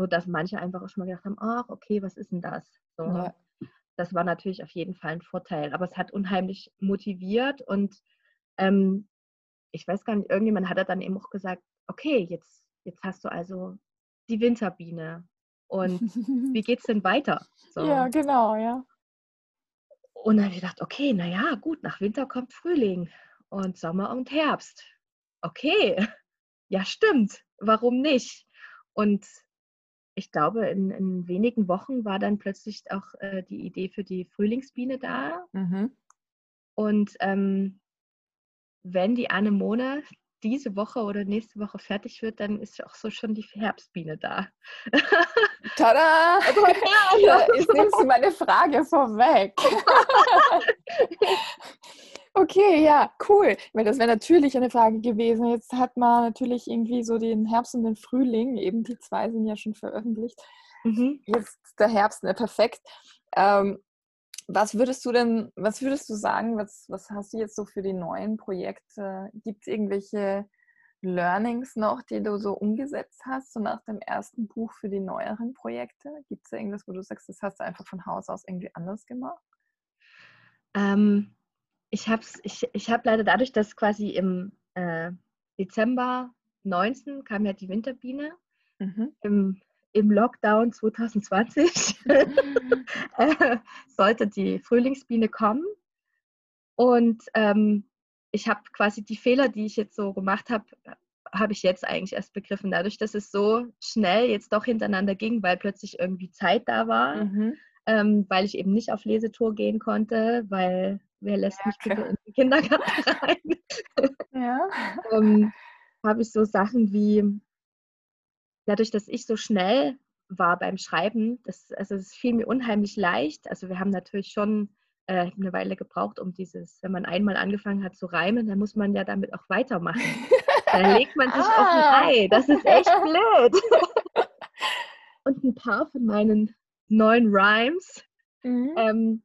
so dass manche einfach auch schon mal gedacht haben, ach, okay, was ist denn das? So, ja. Das war natürlich auf jeden Fall ein Vorteil, aber es hat unheimlich motiviert und ähm, ich weiß gar nicht, irgendjemand hat dann eben auch gesagt, okay, jetzt, jetzt hast du also die Winterbiene und wie geht es denn weiter? So. Ja, genau, ja. Und dann habe ich gedacht, okay, naja, gut, nach Winter kommt Frühling und Sommer und Herbst. Okay, ja, stimmt, warum nicht? Und ich glaube, in, in, wenigen Wochen war dann plötzlich auch äh, die Idee für die Frühlingsbiene da. Mhm. Und ähm, wenn die Anemone diese Woche oder nächste Woche fertig wird, dann ist auch so schon die Herbstbiene da. Tada! Also, ja, jetzt nimmst du meine Frage vorweg. Okay, ja, cool. Weil das wäre natürlich eine Frage gewesen. Jetzt hat man natürlich irgendwie so den Herbst und den Frühling, eben die zwei sind ja schon veröffentlicht. Mhm. Jetzt der Herbst, ne, perfekt. Ähm, was würdest du denn, was würdest du sagen, was, was hast du jetzt so für die neuen Projekte? Gibt es irgendwelche Learnings noch, die du so umgesetzt hast, so nach dem ersten Buch für die neueren Projekte? Gibt es da irgendwas, wo du sagst, das hast du einfach von Haus aus irgendwie anders gemacht? Ähm, ich habe ich, ich hab leider dadurch, dass quasi im äh, Dezember 19 kam ja die Winterbiene. Mhm. Im, Im Lockdown 2020 äh, sollte die Frühlingsbiene kommen. Und ähm, ich habe quasi die Fehler, die ich jetzt so gemacht habe, habe ich jetzt eigentlich erst begriffen. Dadurch, dass es so schnell jetzt doch hintereinander ging, weil plötzlich irgendwie Zeit da war, mhm. ähm, weil ich eben nicht auf Lesetour gehen konnte, weil wer lässt ja, mich bitte in den Kindergarten rein? Ja. ähm, habe ich so Sachen wie, dadurch, dass ich so schnell war beim Schreiben, das, also es fiel mir unheimlich leicht. Also wir haben natürlich schon äh, eine Weile gebraucht, um dieses, wenn man einmal angefangen hat zu reimen, dann muss man ja damit auch weitermachen. dann legt man sich ah. auf ein. Ei. Das ist echt blöd. Und ein paar von meinen neuen Rhymes mhm. ähm,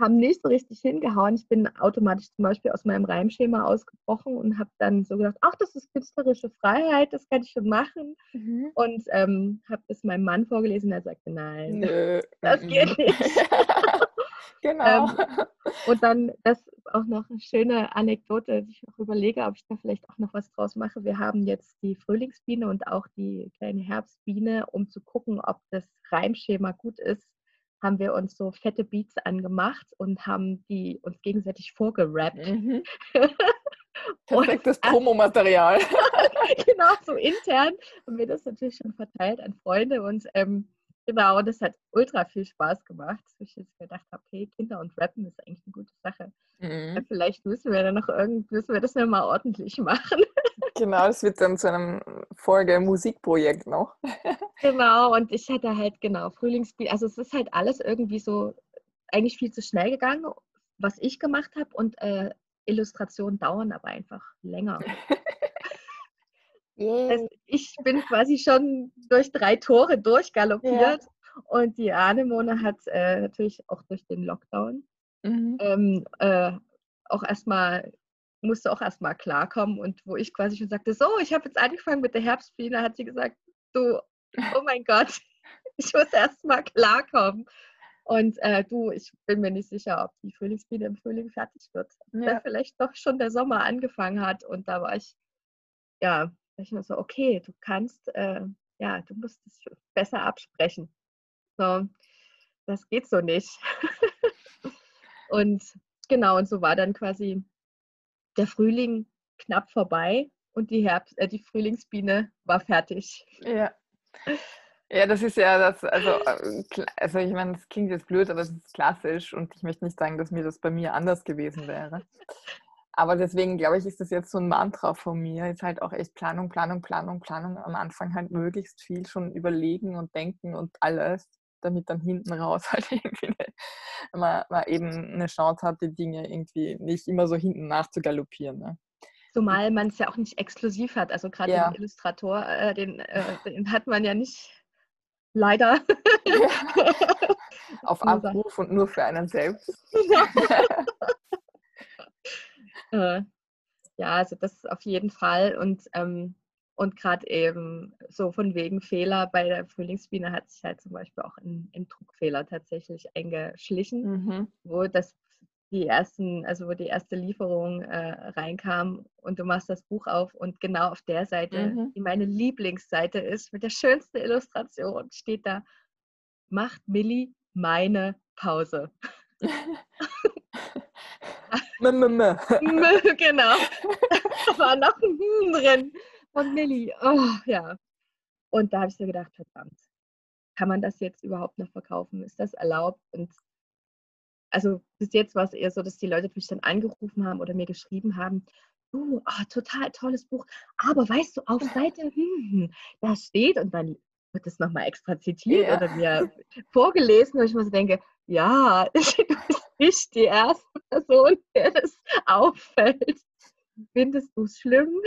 haben nicht so richtig hingehauen. Ich bin automatisch zum Beispiel aus meinem Reimschema ausgebrochen und habe dann so gedacht, ach, das ist künstlerische Freiheit, das kann ich schon machen. Mhm. Und ähm, habe es meinem Mann vorgelesen, er sagte, nein, Nö. das geht nicht. genau. ähm, und dann, das ist auch noch eine schöne Anekdote, die ich noch überlege, ob ich da vielleicht auch noch was draus mache. Wir haben jetzt die Frühlingsbiene und auch die kleine Herbstbiene, um zu gucken, ob das Reimschema gut ist haben wir uns so fette Beats angemacht und haben die uns gegenseitig vorgerappt. Mhm. Perfektes Promomaterial. genau, so intern haben wir das natürlich schon verteilt an Freunde und ähm, genau, das hat ultra viel Spaß gemacht. Ich jetzt gedacht habe, okay, Kinder und Rappen ist eigentlich eine gute Sache. Mhm. Vielleicht müssen wir dann noch irgendwie, müssen wir das ja mal ordentlich machen. Genau, das wird dann zu einem Folge-Musikprojekt noch. Genau, und ich hatte halt, genau, Frühlingsspiel. Also es ist halt alles irgendwie so eigentlich viel zu schnell gegangen, was ich gemacht habe. Und äh, Illustrationen dauern aber einfach länger. Yeah. Also ich bin quasi schon durch drei Tore durchgaloppiert. Yeah. Und die Anemone hat äh, natürlich auch durch den Lockdown mhm. ähm, äh, auch erstmal musste auch erstmal klarkommen und wo ich quasi schon sagte, so, ich habe jetzt angefangen mit der Herbstbiene, hat sie gesagt, du, oh mein Gott, ich muss erstmal klarkommen. Und äh, du, ich bin mir nicht sicher, ob die Frühlingsbiene im Frühling fertig wird. Ja. Weil vielleicht doch schon der Sommer angefangen hat. Und da war ich, ja, ich nur so, okay, du kannst, äh, ja, du musst es besser absprechen. So, das geht so nicht. und genau, und so war dann quasi der Frühling knapp vorbei und die Herbst, äh, die Frühlingsbiene war fertig. Ja. Ja, das ist ja das, also, äh, also ich meine, das klingt jetzt blöd, aber es ist klassisch und ich möchte nicht sagen, dass mir das bei mir anders gewesen wäre. Aber deswegen glaube ich, ist das jetzt so ein Mantra von mir. Jetzt halt auch echt Planung, Planung, Planung, Planung. Am Anfang halt möglichst viel schon überlegen und denken und alles, damit dann hinten raus halt irgendwie eine, man, man eben eine Chance hat, die Dinge irgendwie nicht immer so hinten nachzugaloppieren. Ne? Zumal man es ja auch nicht exklusiv hat. Also gerade ja. den Illustrator, äh, den, äh, den hat man ja nicht Leider. Auf Abruf und nur für einen selbst. äh, ja, also das auf jeden Fall. Und, ähm, und gerade eben so von wegen Fehler bei der Frühlingsbiene hat sich halt zum Beispiel auch ein, ein Druckfehler tatsächlich eingeschlichen, mhm. wo das die ersten, also wo die erste Lieferung äh, reinkam und du machst das Buch auf und genau auf der Seite, mhm. die meine Lieblingsseite ist, mit der schönsten Illustration, steht da, macht Millie meine Pause. genau. Da war noch ein Hm drin von Millie. Oh, ja. Und da habe ich mir gedacht, verdammt, kann man das jetzt überhaupt noch verkaufen? Ist das erlaubt? Und also bis jetzt war es eher so, dass die Leute mich dann angerufen haben oder mir geschrieben haben, du, oh, total tolles Buch, aber weißt du, auf Seite, hm, da steht und dann wird das nochmal extra zitiert ja. oder mir vorgelesen, wo ich mir so denke, ja, du bist nicht die erste Person, der das auffällt. Findest du es schlimm?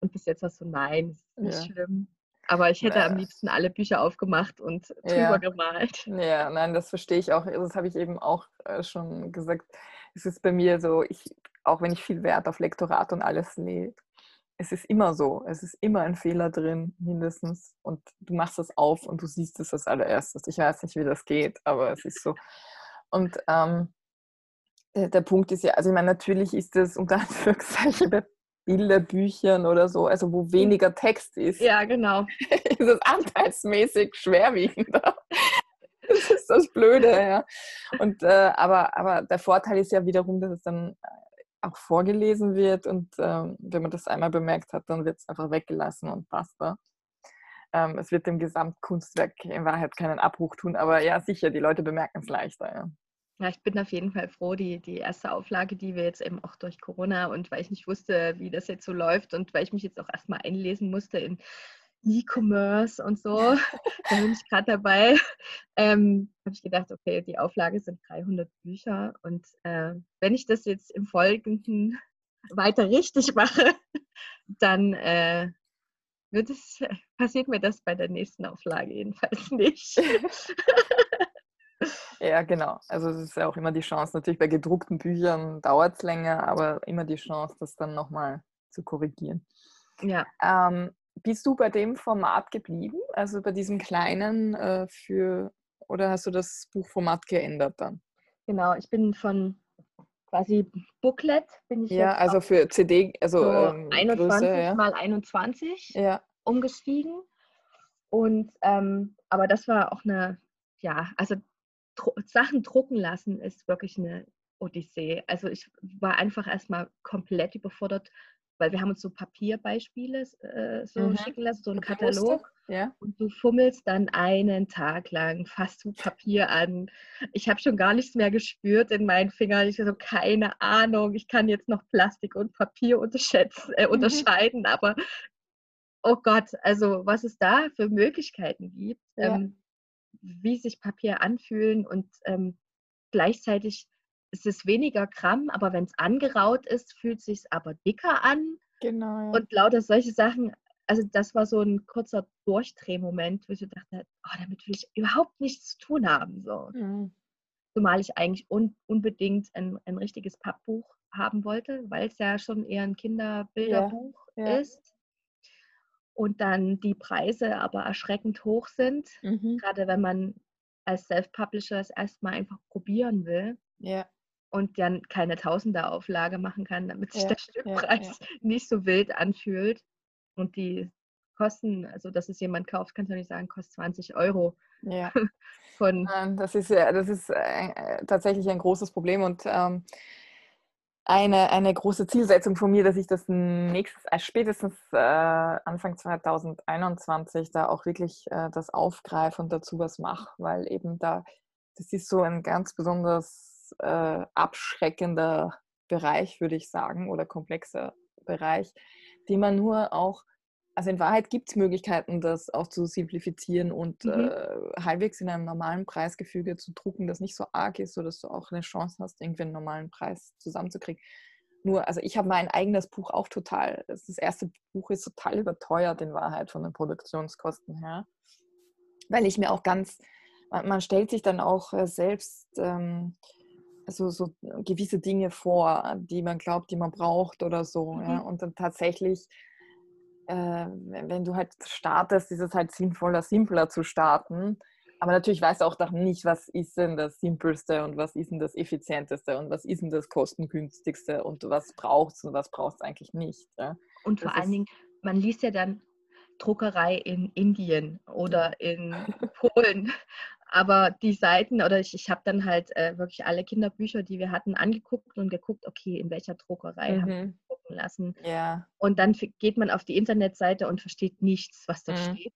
Und bis jetzt hast du, nein, ist nicht ja. schlimm. Aber ich hätte ja. am liebsten alle Bücher aufgemacht und drüber ja. gemalt. Ja, nein, das verstehe ich auch. Das habe ich eben auch äh, schon gesagt. Es ist bei mir so, ich, auch wenn ich viel Wert auf Lektorat und alles lege, es ist immer so. Es ist immer ein Fehler drin, mindestens. Und du machst es auf und du siehst es als allererstes. Ich weiß nicht, wie das geht, aber es ist so. Und ähm, der, der Punkt ist ja, also ich meine, natürlich ist es unter Anführungszeichen Bilderbüchern oder so, also wo weniger Text ist. Ja, genau. ist es anteilsmäßig schwerwiegender. Das ist das Blöde, ja. Und, äh, aber, aber der Vorteil ist ja wiederum, dass es dann äh, auch vorgelesen wird und ähm, wenn man das einmal bemerkt hat, dann wird es einfach weggelassen und basta. Ähm, es wird dem Gesamtkunstwerk in Wahrheit keinen Abbruch tun, aber ja, sicher, die Leute bemerken es leichter. Ja. Ja, ich bin auf jeden Fall froh, die, die erste Auflage, die wir jetzt eben auch durch Corona und weil ich nicht wusste, wie das jetzt so läuft und weil ich mich jetzt auch erstmal einlesen musste in E-Commerce und so, da bin ich gerade dabei, ähm, habe ich gedacht, okay, die Auflage sind 300 Bücher und äh, wenn ich das jetzt im Folgenden weiter richtig mache, dann äh, wird es, passiert mir das bei der nächsten Auflage jedenfalls nicht. Ja, genau. Also es ist ja auch immer die Chance, natürlich bei gedruckten Büchern dauert es länger, aber immer die Chance, das dann nochmal zu korrigieren. Ja. Ähm, bist du bei dem Format geblieben? Also bei diesem kleinen äh, für oder hast du das Buchformat geändert dann? Genau, ich bin von quasi Booklet bin ich ja, also für CD, also so ähm, 21 Größe, ja. mal 21 ja. umgestiegen. Und ähm, aber das war auch eine, ja, also Sachen drucken lassen ist wirklich eine Odyssee. Also ich war einfach erstmal komplett überfordert, weil wir haben uns so Papierbeispiele äh, so mhm. schicken lassen, so einen Katalog. Ja. Und du fummelst dann einen Tag lang fast du Papier an. Ich habe schon gar nichts mehr gespürt in meinen Fingern. Ich so, keine Ahnung, ich kann jetzt noch Plastik und Papier äh, mhm. unterscheiden, aber oh Gott, also was es da für Möglichkeiten gibt. Ja. Ähm, wie sich Papier anfühlen und ähm, gleichzeitig ist es weniger Gramm, aber wenn es angeraut ist, fühlt es sich aber dicker an. Genau. Und lauter solche Sachen. Also das war so ein kurzer Durchdrehmoment, wo ich dachte, oh, damit will ich überhaupt nichts zu tun haben. So. Mhm. Zumal ich eigentlich un unbedingt ein, ein richtiges Pappbuch haben wollte, weil es ja schon eher ein Kinderbilderbuch ja. Ja. ist und dann die Preise aber erschreckend hoch sind, mhm. gerade wenn man als Self-Publisher es erstmal einfach probieren will. Ja. Und dann keine Tausender-Auflage machen kann, damit sich Ja, der ja, Stückpreis nicht so wild anfühlt. Und die Kosten, also dass es jemand kauft, kannst du nicht sagen, kostet 20 Euro Ja. von. Das ist, ja- das ist äh, äh, tatsächlich ein großes Problem und ähm, eine, eine große Zielsetzung von mir, dass ich das nächstes, äh, spätestens äh, Anfang 2021 da auch wirklich äh, das aufgreife und dazu was mache, weil eben da, das ist so ein ganz besonders äh, abschreckender Bereich, würde ich sagen, oder komplexer Bereich, den man nur auch also in Wahrheit gibt es Möglichkeiten, das auch zu simplifizieren und Mhm. äh, halbwegs in einem normalen Preisgefüge zu drucken, das nicht so arg ist, sodass du auch eine Chance hast, irgendwie einen normalen Preis zusammenzukriegen. Nur, also ich habe mein eigenes Buch auch total, das, erste Buch ist total überteuert in Wahrheit von den Produktionskosten her, weil ich mir auch ganz, man, man stellt sich dann auch äh, selbst ähm, so, so gewisse Dinge vor, die man glaubt, die man braucht oder so. Mhm. Ja? Und dann tatsächlich äh, wenn du halt startest, ist es halt sinnvoller, simpler zu starten. Aber natürlich weißt du auch noch nicht, was ist denn das Simpelste und was ist denn das Effizienteste und was ist denn das Kostengünstigste und was braucht es und was braucht es eigentlich nicht. Ja? Und vor das allen Dingen, man liest ja dann Druckerei in Indien oder in Polen. Aber die Seiten, oder ich, ich habe dann halt äh, wirklich alle Kinderbücher, die wir hatten, angeguckt und geguckt, okay, in welcher Druckerei haben wir Mhm. drucken lassen. Ja. Und dann geht man auf die Internetseite und versteht nichts, was da Mhm. steht.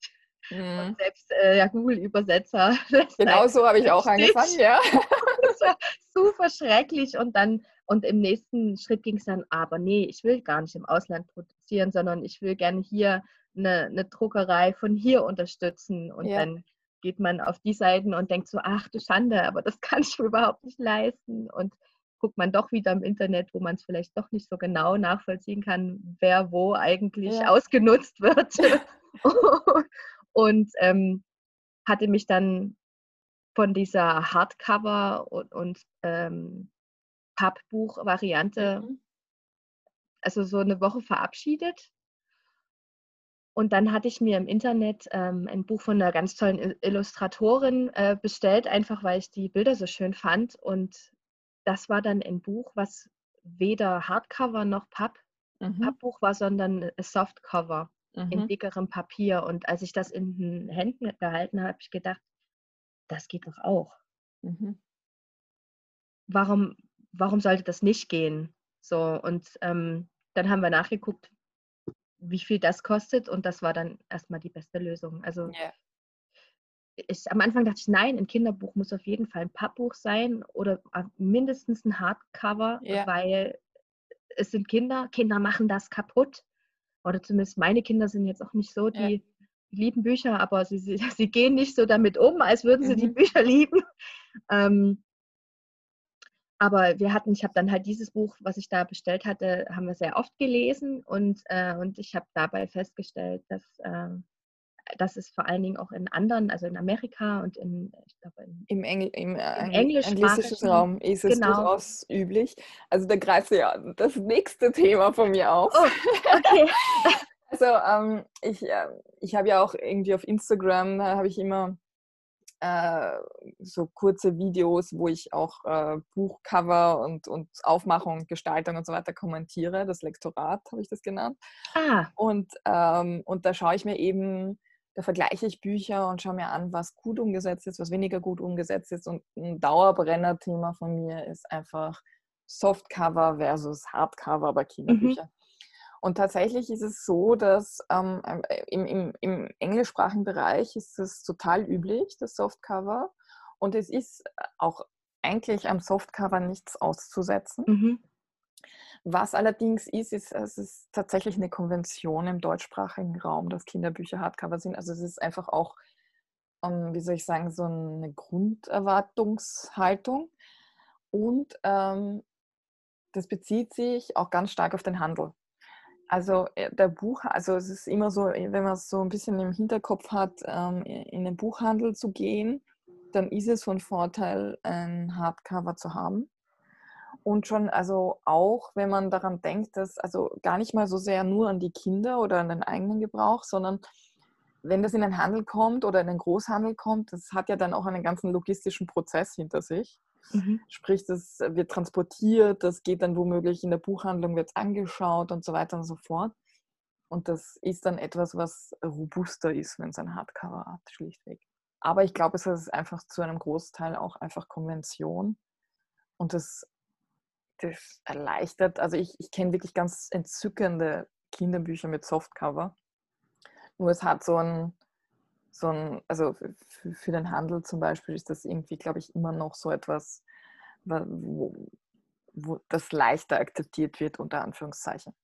Mhm. Und selbst äh, ja, Google-Übersetzer Genau so habe ich auch angefangen, ja. das war super schrecklich und dann und im nächsten Schritt ging es dann, aber nee, ich will gar nicht im Ausland produzieren, sondern ich will gerne hier eine, eine Druckerei von hier unterstützen und Ja. dann geht man auf die Seiten und denkt so, ach du Schande, aber das kann ich mir überhaupt nicht leisten und guckt man doch wieder im Internet, wo man es vielleicht doch nicht so genau nachvollziehen kann, wer wo eigentlich Ja. ausgenutzt wird. und ähm, hatte mich dann von dieser Hardcover und, und ähm, Pappbuch-Variante Mhm. also so eine Woche verabschiedet. Und dann hatte ich mir im Internet ähm, ein Buch von einer ganz tollen Il- Illustratorin äh, bestellt, einfach weil ich die Bilder so schön fand. Und das war dann ein Buch, was weder Hardcover noch Papp, Mhm. Pappbuch war, sondern Softcover in Mhm. dickerem Papier. Und als ich das in den Händen gehalten habe, habe ich gedacht, das geht doch auch. Mhm. warum, warum sollte das nicht gehen? So, und ähm, dann haben wir nachgeguckt, wie viel das kostet, und das war dann erstmal die beste Lösung. Also Ja. ich, am Anfang dachte ich, nein, ein Kinderbuch muss auf jeden Fall ein Pappbuch sein oder mindestens ein Hardcover, Ja. weil es sind Kinder, Kinder machen das kaputt. Oder zumindest meine Kinder sind jetzt auch nicht so, die lieben Bücher, aber sie, sie, sie gehen nicht so damit um, als würden sie die Mhm. Bücher lieben. Ähm, aber wir hatten, ich habe dann halt dieses Buch, was ich da bestellt hatte, haben wir sehr oft gelesen und, äh, und ich habe dabei festgestellt, dass, äh, dass es vor allen Dingen auch in anderen, also in Amerika und in, ich glaube, in, Im, Engl im, äh, Angli- englischsprachigen- Raum ist es genau. durchaus üblich. Also da greift sie ja das nächste Thema von mir auf. Oh, okay. Also ähm, ich, äh, ich habe ja auch irgendwie auf Instagram, da habe ich immer äh, so kurze Videos, wo ich auch äh, Buchcover und, und Aufmachung, Gestaltung und so weiter kommentiere. Das Lektorat habe ich das genannt. Ah, Und, ähm, und da schaue ich mir eben, da vergleiche ich Bücher und schaue mir an, was gut umgesetzt ist, was weniger gut umgesetzt ist. Und ein Dauerbrenner-Thema von mir ist einfach Softcover versus Hardcover bei Kinderbüchern. Und tatsächlich ist es so, dass ähm, äh, im, im, im englischsprachigen Bereich ist es total üblich, das Softcover. Und es ist auch eigentlich am Softcover nichts auszusetzen. mhm. Was allerdings ist, ist, es ist tatsächlich eine Konvention im deutschsprachigen Raum, dass Kinderbücher Hardcover sind. Also es ist einfach auch, ähm, wie soll ich sagen, so eine Grunderwartungshaltung. Und ähm, das bezieht sich auch ganz stark auf den Handel. Also äh, der Buch, also es ist immer so, wenn man es so ein bisschen im Hinterkopf hat, ähm, in den Buchhandel zu gehen, dann ist es von Vorteil, ein Hardcover zu haben. Und schon, also auch, wenn man daran denkt, dass, also gar nicht mal so sehr nur an die Kinder oder an den eigenen Gebrauch, sondern wenn das in den Handel kommt oder in den Großhandel kommt, das hat ja dann auch einen ganzen logistischen Prozess hinter sich. Mhm. Sprich, das wird transportiert, das geht dann womöglich in der Buchhandlung, wird angeschaut und so weiter und so fort. Und das ist dann etwas, was robuster ist, wenn es ein Hardcover hat, schlichtweg. Aber ich glaube, es ist einfach zu einem Großteil auch einfach Konvention. Und das, das erleichtert, also ich, ich kenne wirklich ganz entzückende Kinderbücher mit Softcover. Nur es hat so ein, so ein also für, für den Handel zum Beispiel ist das irgendwie, glaube ich, immer noch so etwas, wo, wo das leichter akzeptiert wird, unter Anführungszeichen.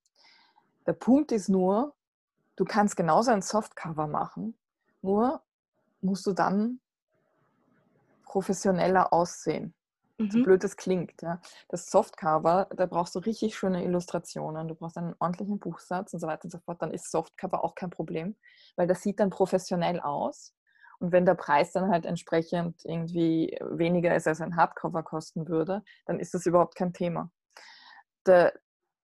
Der Punkt ist nur, du kannst genauso ein Softcover machen, nur musst du dann professioneller aussehen. Mhm. So blöd das klingt. Ja. Das Softcover, da brauchst du richtig schöne Illustrationen, du brauchst einen ordentlichen Buchsatz und so weiter und so fort. Dann ist Softcover auch kein Problem, weil das sieht dann professionell aus. Und wenn der Preis dann halt entsprechend irgendwie weniger ist, als ein Hardcover kosten würde, dann ist das überhaupt kein Thema. Der,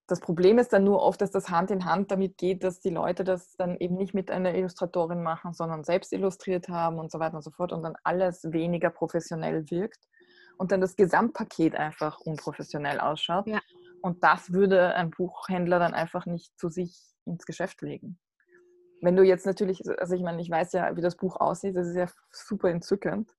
das Problem ist dann nur oft, dass das Hand in Hand damit geht, dass die Leute das dann eben nicht mit einer Illustratorin machen, sondern selbst illustriert haben und so weiter und so fort und dann alles weniger professionell wirkt und dann das Gesamtpaket einfach unprofessionell ausschaut. Ja. Und das würde ein Buchhändler dann einfach nicht zu sich ins Geschäft legen. Wenn du jetzt natürlich, also ich meine, ich weiß ja, wie das Buch aussieht, das ist ja super entzückend,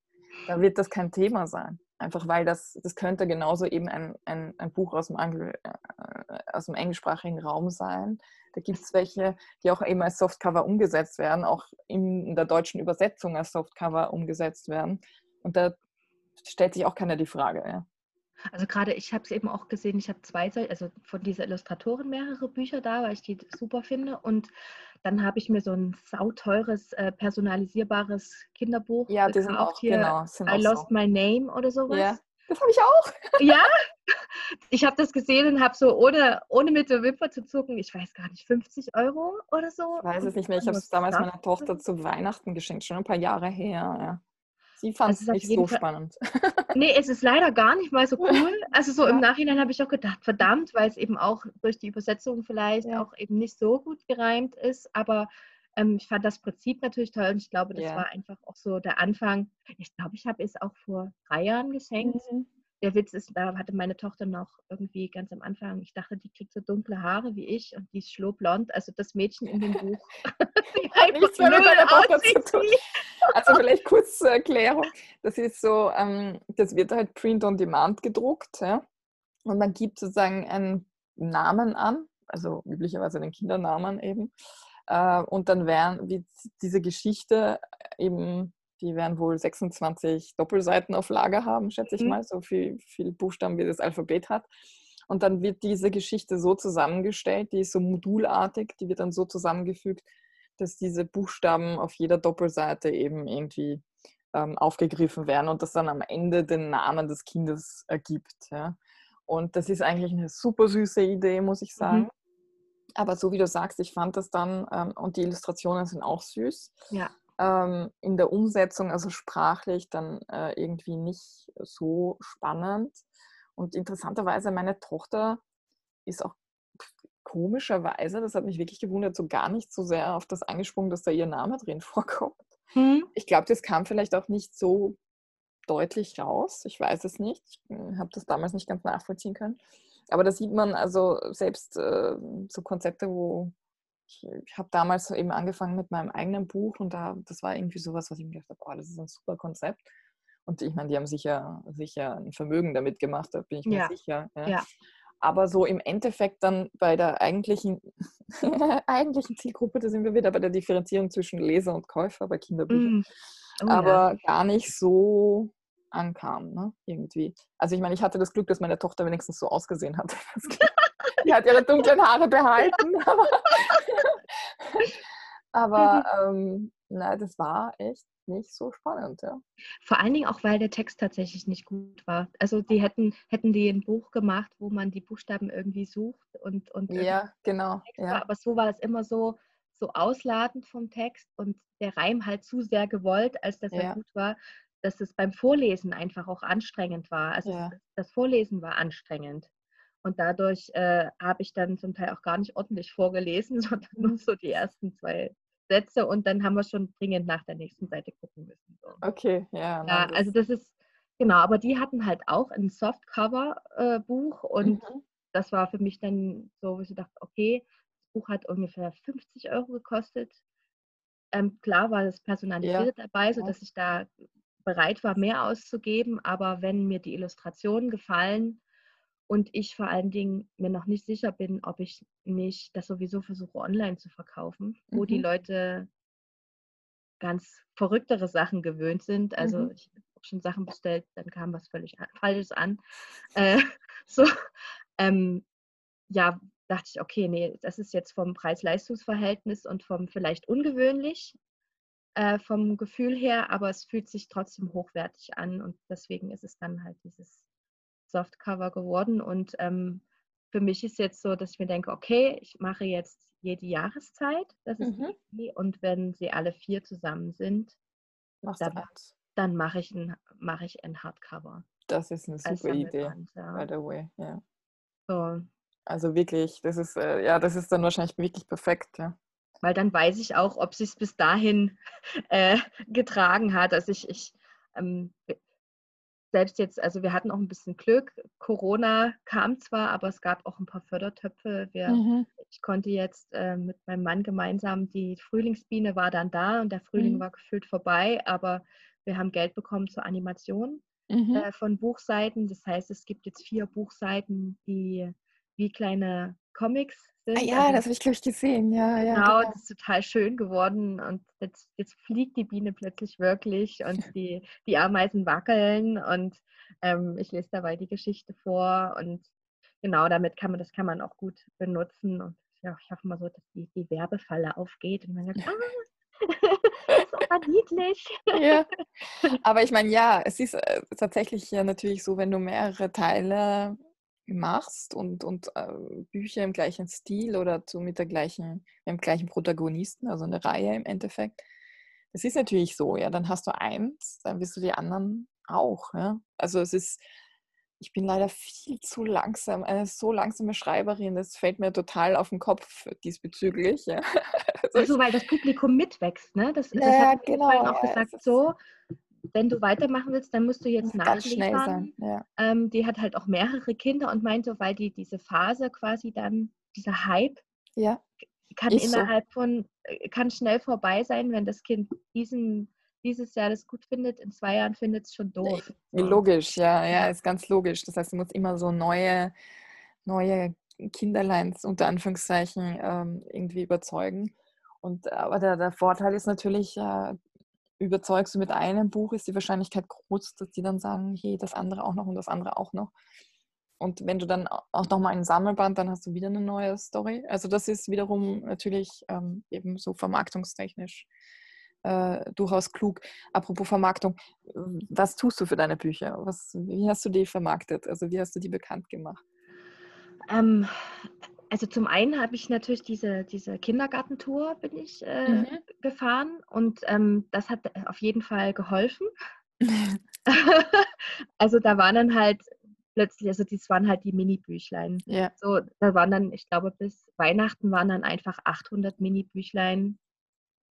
dann wird das kein Thema sein. Einfach weil das, das könnte genauso eben ein, ein, ein Buch aus dem, Angl, äh, aus dem englischsprachigen Raum sein. Da gibt es welche, die auch eben als Softcover umgesetzt werden, auch in der deutschen Übersetzung als Softcover umgesetzt werden. Und da stellt sich auch keiner die Frage. Ja. Also gerade ich habe es eben auch gesehen, ich habe zwei, also von dieser Illustratorin mehrere Bücher da, weil ich die super finde. Und dann habe ich mir so ein sauteures, äh, personalisierbares Kinderbuch ja, die sind auch, hier, genau, sind I Lost so. My Name oder sowas. Ja, das habe ich auch. Ja, ich habe das gesehen und habe so ohne, ohne mit der Wimper zu zucken, ich weiß gar nicht, 50 Euro oder so. Ich weiß es nicht mehr, ich habe es damals meiner Tochter zu Weihnachten geschenkt, schon ein paar Jahre her. Ja. Sie fand es nicht so Fall, spannend. Nee, es ist leider gar nicht mal so cool. Also so ja. im Nachhinein habe ich auch gedacht, verdammt, weil es eben auch durch die Übersetzung vielleicht ja. auch eben nicht so gut gereimt ist. Aber ähm, ich fand das Prinzip natürlich toll und ich glaube, das ja. war einfach auch so der Anfang. Ich glaube, ich habe es auch vor drei Jahren geschenkt. Mhm der Witz ist, da hatte meine Tochter noch irgendwie ganz am Anfang, ich dachte, die kriegt so dunkle Haare wie ich und die ist schlohblond. Also das Mädchen in dem Buch. Nichts mehr mit meiner Tochter zu tun. Also vielleicht kurz zur Erklärung. Das ist so, ähm, das wird halt Print on Demand gedruckt. Ja? Und man gibt sozusagen einen Namen an, also üblicherweise den Kindernamen eben. Äh, und dann werden, wird diese Geschichte eben die werden wohl 26 Doppelseiten auf Lager haben, schätze ich mhm. mal, so viel, viel Buchstaben, wie das Alphabet hat. Und dann wird diese Geschichte so zusammengestellt, die ist so modulartig, die wird dann so zusammengefügt, dass diese Buchstaben auf jeder Doppelseite eben irgendwie ähm, aufgegriffen werden und das dann am Ende den Namen des Kindes ergibt. Ja. Und das ist eigentlich eine super süße Idee, muss ich sagen. Mhm. Aber so wie du sagst, ich fand das dann, ähm, und die Illustrationen sind auch süß. Ja ähm, in der Umsetzung, also sprachlich, dann äh, irgendwie nicht so spannend. Und interessanterweise, meine Tochter ist auch komischerweise, das hat mich wirklich gewundert, so gar nicht so sehr auf das angesprungen, dass da ihr Name drin vorkommt. Hm. Ich glaube, das kam vielleicht auch nicht so deutlich raus. Ich weiß es nicht. Ich hm, habe das damals nicht ganz nachvollziehen können. Aber da sieht man also selbst äh, so Konzepte, wo ich, ich habe damals eben angefangen mit meinem eigenen Buch und da, das war irgendwie sowas, was ich mir gedacht habe, oh, das ist ein super Konzept. Und ich meine, die haben sicher, sicher ein Vermögen damit gemacht, da bin ich mir ja. sicher. Ja. ja. Aber so im Endeffekt dann bei der eigentlichen, eigentlichen Zielgruppe, da sind wir wieder bei der Differenzierung zwischen Leser und Käufer bei Kinderbüchern. Mm. Oh, aber ja. gar nicht so ankam, ne? irgendwie. Also ich meine, ich hatte das Glück, dass meine Tochter wenigstens so ausgesehen hat. Die hat ihre dunklen Haare behalten. Aber, aber mhm. ähm, na, das war echt nicht so spannend, ja. Vor allen Dingen auch, weil der Text tatsächlich nicht gut war. Also die hätten, hätten die ein Buch gemacht, wo man die Buchstaben irgendwie sucht und, und ja, genau. Ja. Aber so war es immer so, so ausladend vom Text und der Reim halt zu sehr gewollt, als dass ja. er gut war, dass es beim Vorlesen einfach auch anstrengend war. Also ja. das Vorlesen war anstrengend. Und dadurch äh, habe ich dann zum Teil auch gar nicht ordentlich vorgelesen, sondern nur so die ersten zwei, Sätze und dann haben wir schon dringend nach der nächsten Seite gucken müssen. So. Okay, ja. Ja, also das ist, genau, aber die hatten halt auch ein Softcover-Buch äh, und mhm. das war für mich dann so, wo ich dachte, okay, das Buch hat ungefähr 50 Euro gekostet. Ähm, klar war das personalisiert ja. dabei, sodass ich da bereit war, mehr auszugeben, aber wenn mir die Illustrationen gefallen, und ich vor allen Dingen mir noch nicht sicher bin, ob ich nicht das sowieso versuche online zu verkaufen, wo mhm. die Leute ganz verrücktere Sachen gewöhnt sind. Also mhm. ich habe schon Sachen bestellt, dann kam was völlig Falsches an. Äh, so, ähm, ja, dachte ich, okay, nee, das ist jetzt vom Preis-Leistungs-Verhältnis und vom vielleicht ungewöhnlich, äh, vom Gefühl her, aber es fühlt sich trotzdem hochwertig an und deswegen ist es dann halt dieses Softcover geworden. Und ähm, für mich ist jetzt so, dass ich mir denke, okay, ich mache jetzt jede Jahreszeit, das ist mhm. die Und wenn sie alle vier zusammen sind, dann, dann mache ich, ein, mach ich ein Hardcover. Das ist eine super Idee, ja. by the way. Ja. So. Also wirklich, das ist, äh, ja, das ist dann wahrscheinlich wirklich perfekt, ja. Weil dann weiß ich auch, ob sie es bis dahin äh, getragen hat. Also ich, ich ähm, selbst jetzt, also wir hatten auch ein bisschen Glück. Corona kam zwar, aber es gab auch ein paar Fördertöpfe. Wir, mhm. Ich konnte jetzt äh, mit meinem Mann gemeinsam, die Frühlingsbiene war dann da und der Frühling mhm. war gefühlt vorbei, aber wir haben Geld bekommen zur Animation mhm. äh, von Buchseiten. Das heißt, es gibt jetzt vier Buchseiten, die wie kleine Comics. Ah, ja, also, das habe ich, glaube ich, gesehen. Ja, ja, genau, genau, das ist total schön geworden. Und jetzt, jetzt fliegt die Biene plötzlich wirklich und die, die Ameisen wackeln und ähm, ich lese dabei die Geschichte vor. Und genau, damit kann man, das kann man auch gut benutzen. Und ja, ich hoffe mal so, dass die, die Werbefalle aufgeht und man sagt, ah, das ist niedlich. Ja. Aber ich meine, ja, es ist äh, tatsächlich ja natürlich so, wenn du mehrere Teile machst und, und äh, Bücher im gleichen Stil oder so mit der gleichen, mit dem gleichen Protagonisten, also eine Reihe im Endeffekt. Das ist natürlich so, ja, dann hast du eins, dann wirst du die anderen auch. Ja? Also es ist, ich bin leider viel zu langsam, eine so langsame Schreiberin, das fällt mir total auf den Kopf diesbezüglich. Ja. Also, also weil das Publikum mitwächst, ne? Das, das ja, hat genau, auch ja, gesagt, so, wenn du weitermachen willst, dann musst du jetzt nachliefern. Ja. Ähm, die hat halt auch mehrere Kinder und meinte, weil die diese Phase quasi dann, dieser Hype, ja. kann Ist innerhalb so. von, äh, kann schnell vorbei sein, wenn das Kind diesen dieses Jahr das gut findet, in zwei Jahren findet es schon doof. Logisch, ja, ja, ist ganz logisch. Das heißt, du musst immer so neue, neue Kinderleins unter Anführungszeichen ähm, irgendwie überzeugen. Und aber der, der Vorteil ist natürlich, äh, überzeugst du mit einem Buch, ist die Wahrscheinlichkeit groß, dass die dann sagen, hey, das andere auch noch und das andere auch noch. Und wenn du dann auch nochmal einen Sammelband, dann hast du wieder eine neue Story. Also das ist wiederum natürlich ähm, eben so vermarktungstechnisch äh, durchaus klug. Apropos Vermarktung, was tust du für deine Bücher? Was, wie hast du die vermarktet? Also wie hast du die bekannt gemacht? Ähm, also zum einen habe ich natürlich diese, diese Kindergartentour bin ich äh, mhm. gefahren und ähm, das hat auf jeden Fall geholfen. also da waren dann halt plötzlich, also das waren halt die Mini-Büchlein. Ja. So, da waren dann, ich glaube, bis Weihnachten waren dann einfach 800 Mini-Büchlein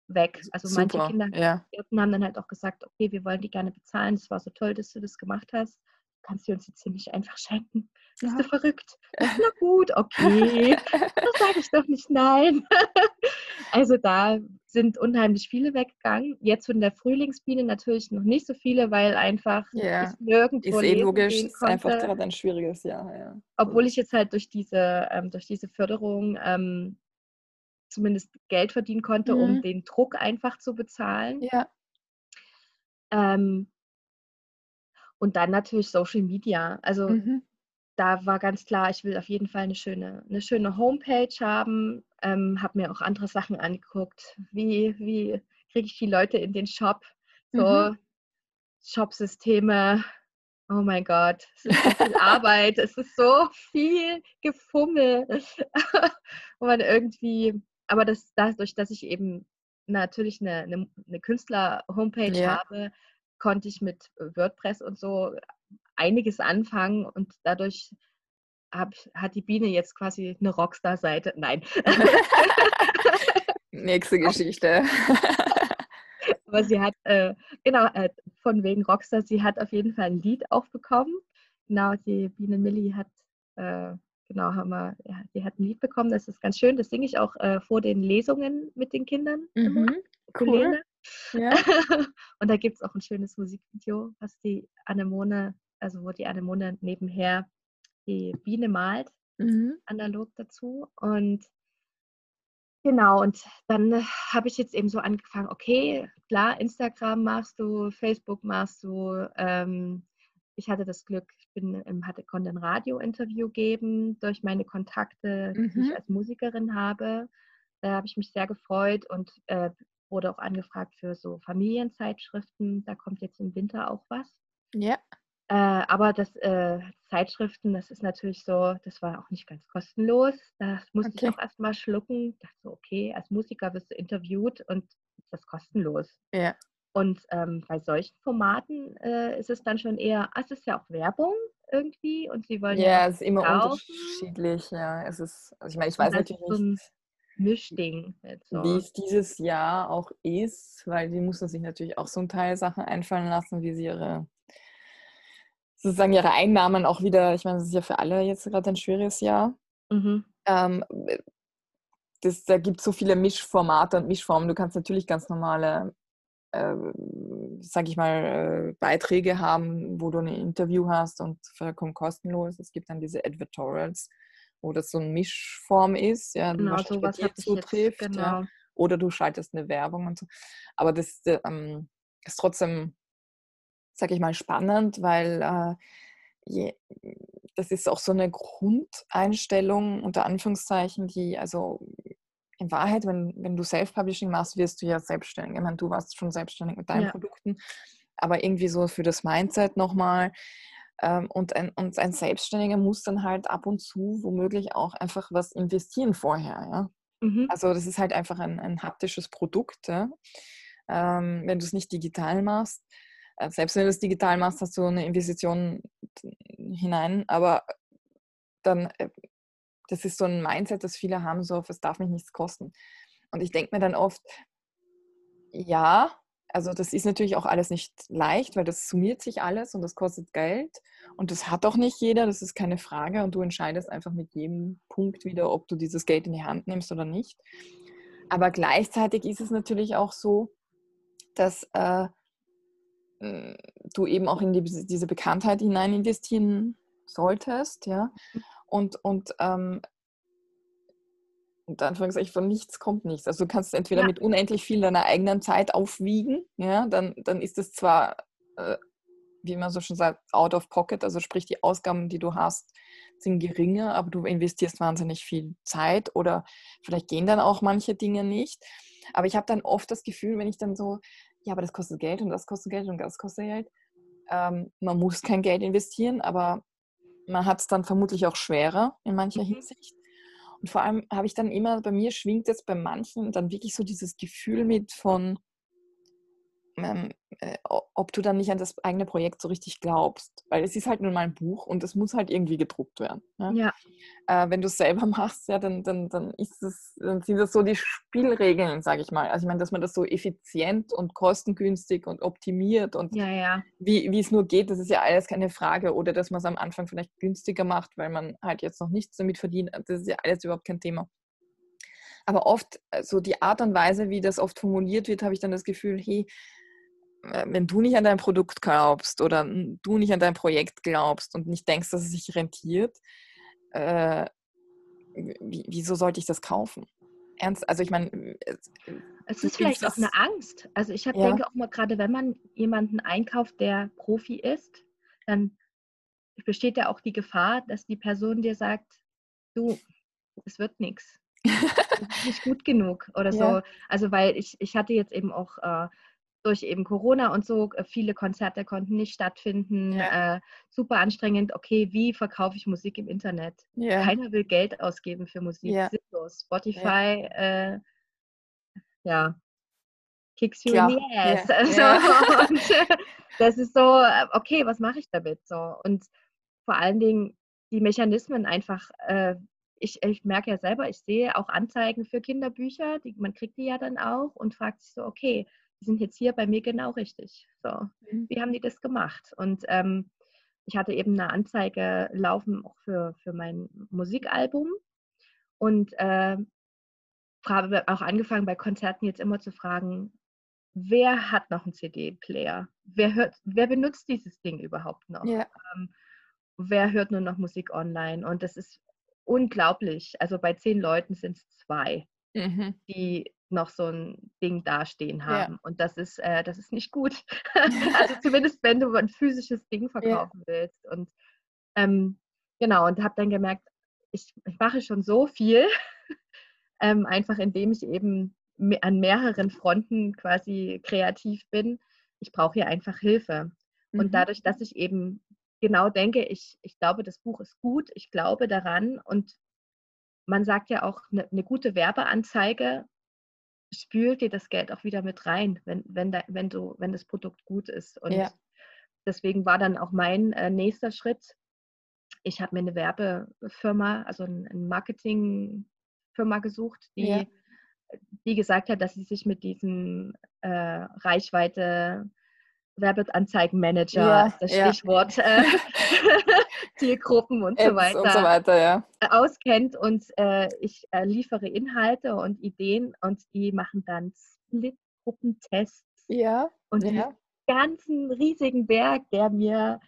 weg. Also Super. manche Kinder ja. haben dann halt auch gesagt, okay, wir wollen die gerne bezahlen. Es war so toll, dass du das gemacht hast kannst du uns jetzt hier nicht einfach schenken? Bist ja. du verrückt? Na gut, okay. das sage ich doch nicht nein. also da sind unheimlich viele weggegangen. Jetzt von der Frühlingsbiene natürlich noch nicht so viele, weil einfach ja. ich nirgendwo Ist eh logisch, ist einfach gerade ein schwieriges Jahr. Ja. Obwohl ich jetzt halt durch diese, ähm, durch diese Förderung ähm, zumindest Geld verdienen konnte, mhm. um den Druck einfach zu bezahlen. Ja. Ähm, und dann natürlich Social Media. Also mhm. da war ganz klar, ich will auf jeden Fall eine schöne, eine schöne Homepage haben. Ähm, habe mir auch andere Sachen angeguckt. Wie, wie kriege ich die Leute in den Shop? So mhm. Shopsysteme. Oh mein Gott, es ist so viel Arbeit, es ist so viel Gefummel. Wo man irgendwie, aber das, dadurch, dass ich eben natürlich eine, eine, eine Künstler-Homepage ja. habe, konnte ich mit WordPress und so einiges anfangen und dadurch hab, hat die Biene jetzt quasi eine Rockstar-Seite. Nein. Nächste Geschichte. Aber sie hat, äh, genau, äh, von wegen Rockstar, sie hat auf jeden Fall ein Lied auch bekommen. Genau, die Biene Millie hat, äh, genau, haben wir, ja, sie hat ein Lied bekommen, das ist ganz schön. Das singe ich auch äh, vor den Lesungen mit den Kindern. Mhm, cool. Ja. Und da gibt es auch ein schönes Musikvideo, was die Anemone, also wo die Anemone nebenher die Biene malt, mhm. analog dazu. Und Genau, und dann habe ich jetzt eben so angefangen, okay, klar, Instagram machst du, Facebook machst du. Ähm, ich hatte das Glück, ich bin im, hatte, konnte ein Radio-Interview geben durch meine Kontakte, die ich Mhm. als Musikerin habe. Da habe ich mich sehr gefreut und äh, wurde auch angefragt für so Familienzeitschriften. Da kommt jetzt im Winter auch was. Ja. Äh, aber das äh, Zeitschriften, das ist natürlich so, das war auch nicht ganz kostenlos. Das musste Okay. ich auch erstmal schlucken. Ich dachte so, okay, als Musiker wirst du interviewt und ist das kostenlos. Ja. Und ähm, bei solchen Formaten äh, ist es dann schon eher, ah, es ist ja auch Werbung irgendwie und sie wollen ja, Ja, es ist immer kaufen. unterschiedlich. Ja, es ist, also ich meine, ich weiß natürlich so nicht, Mischding. Jetzt wie so. es dieses Jahr auch ist, weil die mussten sich natürlich auch so ein Teil Sachen einfallen lassen, wie sie ihre sozusagen ihre Einnahmen auch wieder, ich meine, das ist ja für alle jetzt gerade ein schwieriges Jahr. Mhm. Ähm, das, da gibt es so viele Mischformate und Mischformen. Du kannst natürlich ganz normale, äh, sag ich mal, äh, Beiträge haben, wo du ein Interview hast und vollkommen kostenlos. Es gibt dann diese Advertorials, wo das so eine Mischform ist, ja, Genau, sowas dir ich jetzt, zutrifft. Ja. genau. Oder du schaltest eine Werbung und so. Aber das äh, ähm, ist trotzdem, sag ich mal, spannend, weil äh, je, das ist auch so eine Grundeinstellung unter Anführungszeichen, die also in Wahrheit, wenn, wenn du Self-Publishing machst, wirst du ja selbstständig. Ich meine, du warst schon selbstständig mit deinen Ja. Produkten, aber irgendwie so für das Mindset nochmal. Ähm, und, ein, und ein Selbstständiger muss dann halt ab und zu womöglich auch einfach was investieren vorher. Ja? Mhm. Also das ist halt einfach ein, ein haptisches Produkt. Ja? Ähm, wenn du es nicht digital machst, äh, selbst wenn du es digital machst, hast du eine Investition hinein, aber dann, äh, das ist so ein Mindset, das viele haben, so, es darf mich nichts kosten. Und ich denke mir dann oft, ja, also das ist natürlich auch alles nicht leicht, weil das summiert sich alles und das kostet Geld und das hat auch nicht jeder, das ist keine Frage und du entscheidest einfach mit jedem Punkt wieder, ob du dieses Geld in die Hand nimmst oder nicht. Aber gleichzeitig ist es natürlich auch so, dass äh, m, du eben auch in die, diese Bekanntheit hinein investieren solltest, ja. Und, und ähm, und Anführungszeichen von nichts kommt nichts. Also du kannst entweder Ja. mit unendlich viel deiner eigenen Zeit aufwiegen, ja, dann, dann ist es zwar, äh, wie man so schon sagt, out of pocket, also sprich die Ausgaben, die du hast, sind geringer, aber du investierst wahnsinnig viel Zeit oder vielleicht gehen dann auch manche Dinge nicht. Aber ich habe dann oft das Gefühl, wenn ich dann so, ja, aber das kostet Geld und das kostet Geld und das kostet Geld. Ähm, man muss kein Geld investieren, aber man hat es dann vermutlich auch schwerer in mancher Mhm. Hinsicht. Und vor allem habe ich dann immer, bei mir schwingt jetzt bei manchen dann wirklich so dieses Gefühl mit von, ähm, äh, ob du dann nicht an das eigene Projekt so richtig glaubst. Weil es ist halt nun mal ein Buch und es muss halt irgendwie gedruckt werden. Ja? Ja, Äh, wenn du es selber machst, ja, dann, dann, dann, ist es, dann sind das so die Spielregeln, sage ich mal. Also ich meine, dass man das so effizient und kostengünstig und optimiert und ja, ja. wie, wie es nur geht, das ist ja alles keine Frage. Oder dass man es am Anfang vielleicht günstiger macht, weil man halt jetzt noch nichts damit verdient. Das ist ja alles überhaupt kein Thema. Aber oft, äh, so die Art und Weise, wie das oft formuliert wird, habe ich dann das Gefühl, hey, wenn du nicht an dein Produkt glaubst oder du nicht an dein Projekt glaubst und nicht denkst, dass es sich rentiert, äh, wie, wieso sollte ich das kaufen? Ernst? Also ich meine, es- ist vielleicht auch eine Angst. Also ich hab, Ja. denke auch mal, gerade wenn man jemanden einkauft, der Profi ist, dann besteht ja auch die Gefahr, dass die Person dir sagt, du, es wird nichts. Nicht gut genug oder so. Ja. Also weil ich, ich hatte jetzt eben auch äh, durch eben Corona und so, äh, viele Konzerte konnten nicht stattfinden. Ja. Äh, super anstrengend. Okay, wie verkaufe ich Musik im Internet? ja, Keiner will Geld ausgeben für Musik. Ja. Sinnlos. Spotify, äh, ja, kicks you in the ass. ja, Also, ja. und, äh, das ist so, äh, okay, was mache ich damit? So. Und vor allen Dingen die Mechanismen einfach, äh, ich, ich merke ja selber, ich sehe auch Anzeigen für Kinderbücher, die, man kriegt die ja dann auch und fragt sich so, okay, die sind jetzt hier bei mir genau richtig. So, mhm. wie haben die das gemacht? Und ähm, ich hatte eben eine Anzeige laufen auch für, für mein Musikalbum und äh, habe auch angefangen bei Konzerten jetzt immer zu fragen, wer hat noch einen CD-Player? Wer, hört, wer benutzt dieses Ding überhaupt noch? Ja. Ähm, wer hört nur noch Musik online? Und das ist unglaublich. Also bei zehn Leuten sind es zwei, mhm. die noch so ein Ding dastehen haben. Ja. Und das ist, äh, das ist nicht gut. also zumindest, wenn du ein physisches Ding verkaufen ja. willst. Und ähm, genau, und habe dann gemerkt, ich, ich, mache schon so viel, ähm, einfach indem ich eben an mehreren Fronten quasi kreativ bin. Ich brauche hier einfach Hilfe. Mhm. Und dadurch, dass ich eben genau denke, ich, ich glaube, das Buch ist gut, ich glaube daran und man sagt ja auch, eine, eine gute Werbeanzeige spült dir das Geld auch wieder mit rein, wenn, wenn, da, wenn, du, wenn das Produkt gut ist. Und ja. deswegen war dann auch mein äh, nächster Schritt, ich habe mir eine Werbefirma, also eine ein Marketingfirma gesucht, die, ja. die gesagt hat, dass sie sich mit diesem äh, Reichweite Werbeanzeigenmanager ja, ist das Stichwort, ja. Zielgruppen und so weiter, und so weiter ja. auskennt. Und äh, ich äh, liefere Inhalte und Ideen und die machen dann Split-Gruppentests. Ja. Und ja. den ganzen riesigen Berg, der mir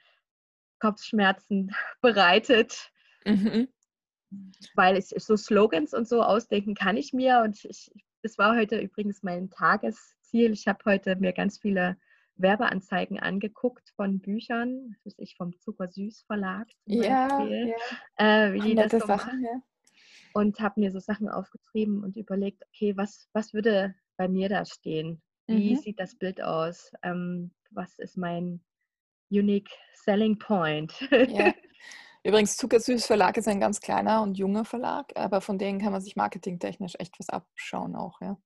Kopfschmerzen bereitet. Mhm. Weil ich so Slogans und so ausdenken kann ich mir. Und ich, das war heute übrigens mein Tagesziel. Ich habe heute mir ganz viele Werbeanzeigen angeguckt von Büchern, das ist ich vom Zuckersüß Verlag zum ja, Beispiel, ja. Äh, wie die das so Sachen, ja. Und habe mir so Sachen aufgeschrieben und überlegt, okay, was, was würde bei mir da stehen? Wie mhm. sieht das Bild aus? Ähm, was ist mein unique selling point? Ja. Übrigens, Zuckersüß Verlag ist ein ganz kleiner und junger Verlag, aber von denen kann man sich marketingtechnisch echt was abschauen auch, ja.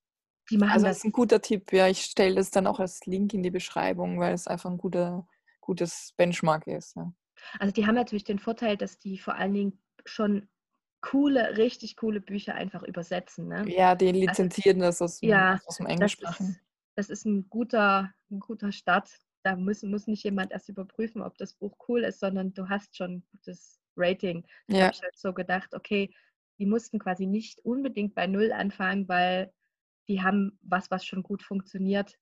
Die machen also das. ist ein guter Tipp. Ja, ich stelle das dann auch als Link in die Beschreibung, weil es einfach ein guter, gutes Benchmark ist. Ja. Also die haben natürlich den Vorteil, dass die vor allen Dingen schon coole, richtig coole Bücher einfach übersetzen. Ne? Ja, die also lizenzieren also, das aus, ja, aus dem Englischsprachigen. Das, das, ist ein guter, ein guter Start. Da muss, muss nicht jemand erst überprüfen, ob das Buch cool ist, sondern du hast schon ein gutes Rating. Da ja. habe ich halt so gedacht, okay, die mussten quasi nicht unbedingt bei Null anfangen, weil die haben was, was schon gut funktioniert,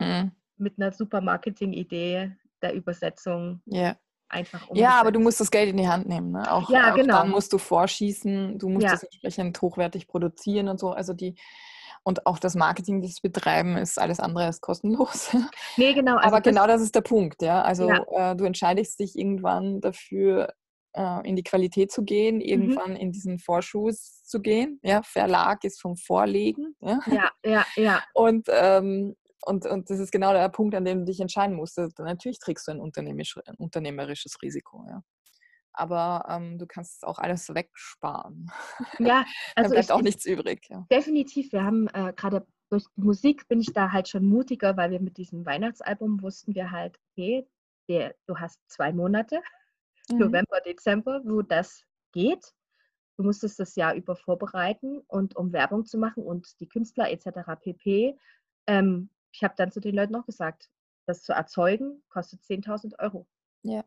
mhm. mit einer super Marketing-Idee der Übersetzung. Ja. Einfach umgesetzt. Ja, aber du musst das Geld in die Hand nehmen. Ne? Auch, ja, auch genau. dann musst du vorschießen, du musst ja. das entsprechend hochwertig produzieren und so. Also die, und auch das Marketing, das Betreiben, ist alles andere als kostenlos. Nee, genau. Also Aber genau das ist der Punkt, ja. Also ja. Äh, du entscheidest dich irgendwann dafür, äh, in die Qualität zu gehen, mhm. irgendwann mhm. in diesen Vorschuss zu gehen. Ja, Verlag ist vom Vorlegen. Ja, ja, ja. ja. Und, ähm, und, und das ist genau der Punkt, an dem du dich entscheiden musst. Natürlich trägst du ein, unternehmerisch, ein unternehmerisches Risiko. Ja. Aber ähm, du kannst auch alles wegsparen. Ja, also. da bleibt ich, auch nichts übrig. Ja. Definitiv. Wir haben äh, gerade durch die Musik bin ich da halt schon mutiger, weil wir mit diesem Weihnachtsalbum wussten wir halt, okay, der, du hast zwei Monate mhm. November, Dezember, wo das geht. Du musstest das Jahr über vorbereiten und um Werbung zu machen und die Künstler etc. pp. Ähm, ich habe dann zu den Leuten noch gesagt, das zu erzeugen kostet 10.000 Euro. Ja.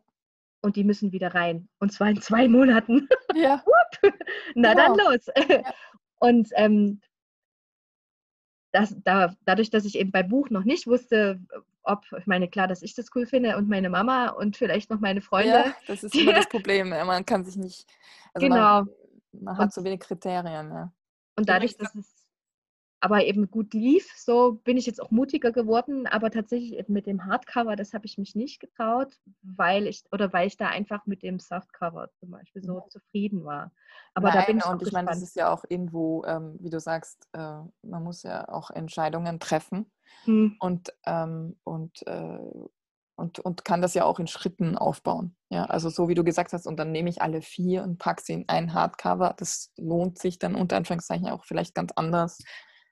Und die müssen wieder rein. Und zwar in zwei Monaten. Ja. Na genau. dann los. Ja. Und ähm, das, da, dadurch, dass ich eben beim Buch noch nicht wusste, ob, ich meine, klar, dass ich das cool finde und meine Mama und vielleicht noch meine Freunde. Ja, das ist immer das Problem. Man kann sich nicht, also genau. man, man hat und, so wenig Kriterien. Ja. Und dadurch, dass es aber eben gut lief. So bin ich jetzt auch mutiger geworden, aber tatsächlich mit dem Hardcover, das habe ich mich nicht getraut, weil ich oder weil ich da einfach mit dem Softcover zum Beispiel so ja. zufrieden war. Aber Nein, da bin ich und ich meine, das ist ja auch irgendwo, ähm, wie du sagst, äh, man muss ja auch Entscheidungen treffen hm. und ähm, und äh, und, und kann das ja auch in Schritten aufbauen. Ja, also so wie du gesagt hast, und dann nehme ich alle vier und packe sie in ein Hardcover. Das lohnt sich dann unter Anführungszeichen auch vielleicht ganz anders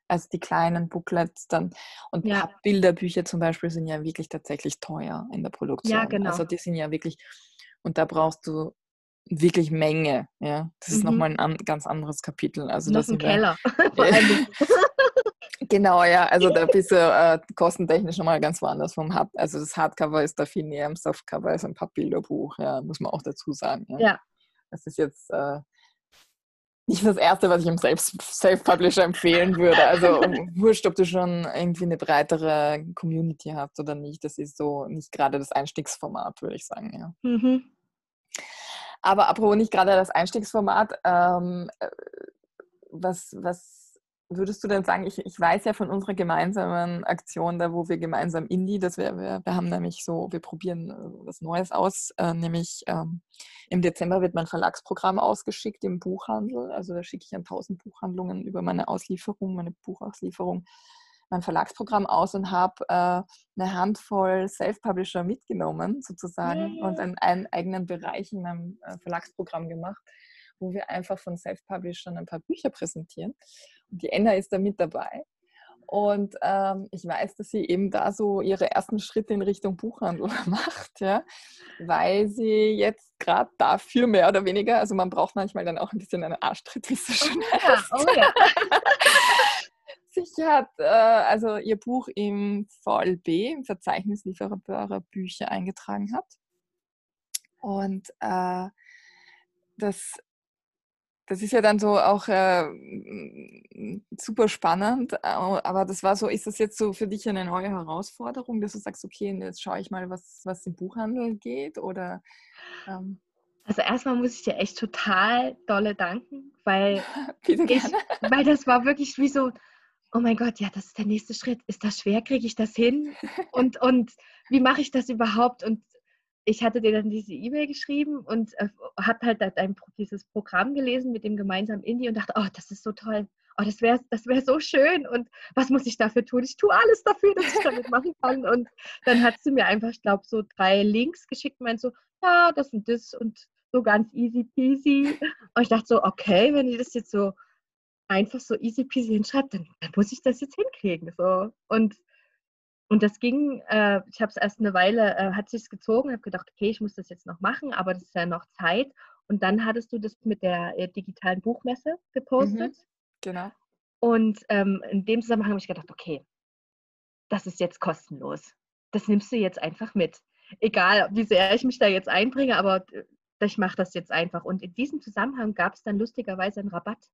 als die kleinen Booklets dann. Und ja. Bilderbücher zum Beispiel sind ja wirklich tatsächlich teuer in der Produktion. Ja, genau. Also die sind ja wirklich, und da brauchst du wirklich Menge. Ja, das ist mhm. nochmal ein an, ganz anderes Kapitel. Also Noch ein Keller. genau, ja. Also da bist du äh, kostentechnisch nochmal ganz woanders vom Hard. Also das Hardcover ist da viel näher am Softcover ist ein Papierbuch. Ja, muss man auch dazu sagen. Ja. ja. Das ist jetzt äh, nicht das Erste, was ich im Self-Publisher empfehlen würde. Also wurscht, ob du schon irgendwie eine breitere Community hast oder nicht. Das ist so nicht gerade das Einstiegsformat, würde ich sagen. Ja. Mhm. Aber apropos nicht gerade das Einstiegsformat, ähm, äh, was, was würdest du denn sagen? Ich, ich weiß ja von unserer gemeinsamen Aktion, da wo wir gemeinsam Indie, dass wir, wir, wir haben nämlich so, wir probieren äh, was Neues aus, äh, nämlich ähm, im Dezember wird mein Verlagsprogramm ausgeschickt im Buchhandel. Also da schicke ich an tausend Buchhandlungen über meine Auslieferung, meine Buchauslieferung mein Verlagsprogramm aus und habe äh, eine Handvoll Self-Publisher mitgenommen sozusagen yeah. und einen, einen, eigenen Bereich in meinem äh, Verlagsprogramm gemacht, wo wir einfach von Self-Publishern ein paar Bücher präsentieren. Und die Enna ist da mit dabei. Und ähm, ich weiß, dass sie eben da so ihre ersten Schritte in Richtung Buchhandel macht, ja, weil sie jetzt gerade dafür mehr oder weniger, also man braucht manchmal dann auch ein bisschen einen Arschtritt, wie es so schön oh, heißt. Ja, oh ja. sich hat äh, also ihr Buch im VLB, im Verzeichnis lieferbarer Bücher, eingetragen hat. Und äh, das, das ist ja dann so auch äh, super spannend, aber das war so, ist das jetzt so für dich eine neue Herausforderung, dass du sagst, okay, jetzt schaue ich mal, was, was im Buchhandel geht oder ähm also erstmal muss ich dir echt total dolle danken, weil, ich, weil das war wirklich wie so, oh mein Gott, ja, das ist der nächste Schritt. Ist das schwer? Kriege ich das hin? Und, und wie mache ich das überhaupt? Und ich hatte dir dann diese E-Mail geschrieben und äh, habe halt dein, dieses Programm gelesen mit dem gemeinsamen Indie und dachte, oh, das ist so toll. Oh, das wäre das wär so schön. Und was muss ich dafür tun? Ich tue alles dafür, dass ich damit machen kann. Und dann hat sie mir einfach, ich glaube, so drei Links geschickt und meint so, ja, das und das und so ganz easy peasy. Und ich dachte so, okay, wenn die das jetzt so einfach so easy peasy hinschreibt, dann, dann muss ich das jetzt hinkriegen. So. Und, und das ging, äh, ich habe es erst eine Weile, äh, hat sich gezogen, habe gedacht, okay, ich muss das jetzt noch machen, aber das ist ja noch Zeit. Und dann hattest du das mit der äh, digitalen Buchmesse gepostet. Mhm, genau. Und ähm, in dem Zusammenhang habe ich gedacht, okay, das ist jetzt kostenlos. Das nimmst du jetzt einfach mit. Egal, wie sehr ich mich da jetzt einbringe, aber äh, ich mache das jetzt einfach. Und in diesem Zusammenhang gab es dann lustigerweise einen Rabatt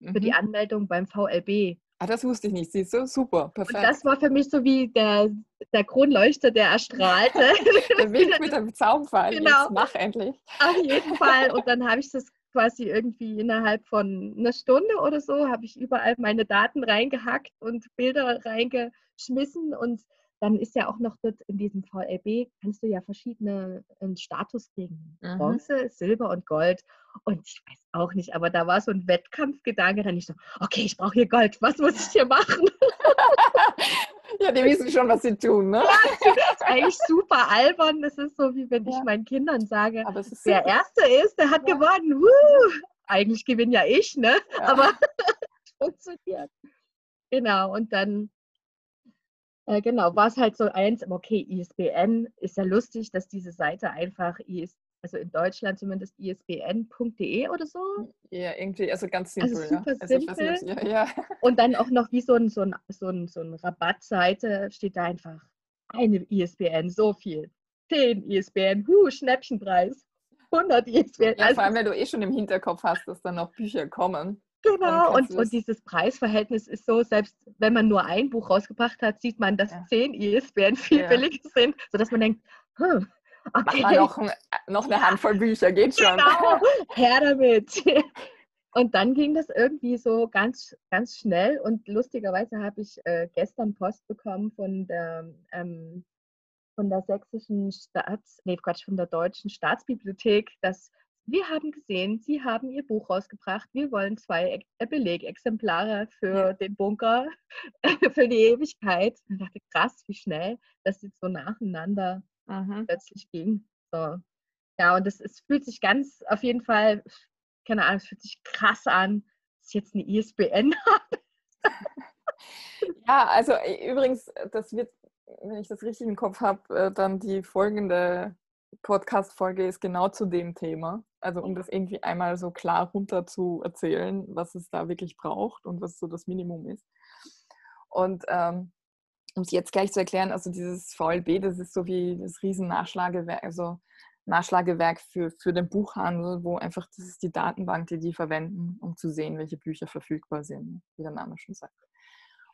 mhm. für die mhm. Anmeldung beim VLB. Ah, das wusste ich nicht. Siehst du? Super, perfekt. Und das war für mich so wie der, der Kronleuchter, der erstrahlte. der Weg mit dem Zaunfall. Genau. Jetzt mach endlich. Auf jeden Fall. Und dann habe ich das quasi irgendwie innerhalb von einer Stunde oder so, habe ich überall meine Daten reingehackt und Bilder reingeschmissen und dann ist ja auch noch dort in diesem VLB, kannst du ja verschiedene äh, Status kriegen. Mhm. Bronze, Silber und Gold. Und ich weiß auch nicht, aber da war so ein Wettkampfgedanke, dann ich so, okay, ich brauche hier Gold, was muss ich hier machen? ja, die wissen schon, was sie tun, ne? Ja, das ist eigentlich super albern. Das ist so, wie wenn ja. ich meinen Kindern sage, der Erste ist, der hat ja. gewonnen. Woo! Eigentlich gewinne ja ich, ne? Aber funktioniert. Genau, und dann äh, genau, war es halt so eins, okay, ISBN ist ja lustig, dass diese Seite einfach IS, also in Deutschland zumindest isbn.de oder so. Ja, irgendwie, also ganz simpel. Also super ja. simpel. Also nicht, ja, ja. Und dann auch noch wie so ein, so ein, so ein, so ein Rabattseite steht da einfach eine ISBN, so viel. 10 ISBN, huh, Schnäppchenpreis. 100 ISBN. Ja, vor allem, wenn du eh schon im Hinterkopf hast, dass dann noch Bücher kommen. Genau, und, und dieses Preisverhältnis ist so, selbst wenn man nur ein Buch rausgebracht hat, sieht man, dass ja. zehn ISBN viel ja. billiger sind, sodass man denkt, hm, okay. Mach mal noch, noch eine Handvoll Bücher, geht schon. Genau, her damit. Und dann ging das irgendwie so ganz, ganz schnell und lustigerweise habe ich äh, gestern Post bekommen von der, ähm, von der sächsischen Staats, nee Quatsch, von der deutschen Staatsbibliothek, dass wir haben gesehen, Sie haben Ihr Buch rausgebracht. Wir wollen zwei äh, Belegexemplare für ja. den Bunker für die Ewigkeit. Und ich dachte, krass, wie schnell das jetzt so nacheinander mhm. plötzlich ging. So. Ja, und es, es fühlt sich ganz auf jeden Fall, keine Ahnung, es fühlt sich krass an, dass ich jetzt eine ISBN habe. ja, also äh, übrigens, das wird, wenn ich das richtig im Kopf habe, äh, dann die folgende Podcast-Folge ist genau zu dem Thema. Also um das irgendwie einmal so klar runter zu erzählen, was es da wirklich braucht und was so das Minimum ist. Und ähm, um es jetzt gleich zu erklären, also dieses VLB, das ist so wie das riesen Nachschlagewerk, also Nachschlagewerk für, für den Buchhandel, wo einfach, das ist die Datenbank, die die verwenden, um zu sehen, welche Bücher verfügbar sind, wie der Name schon sagt.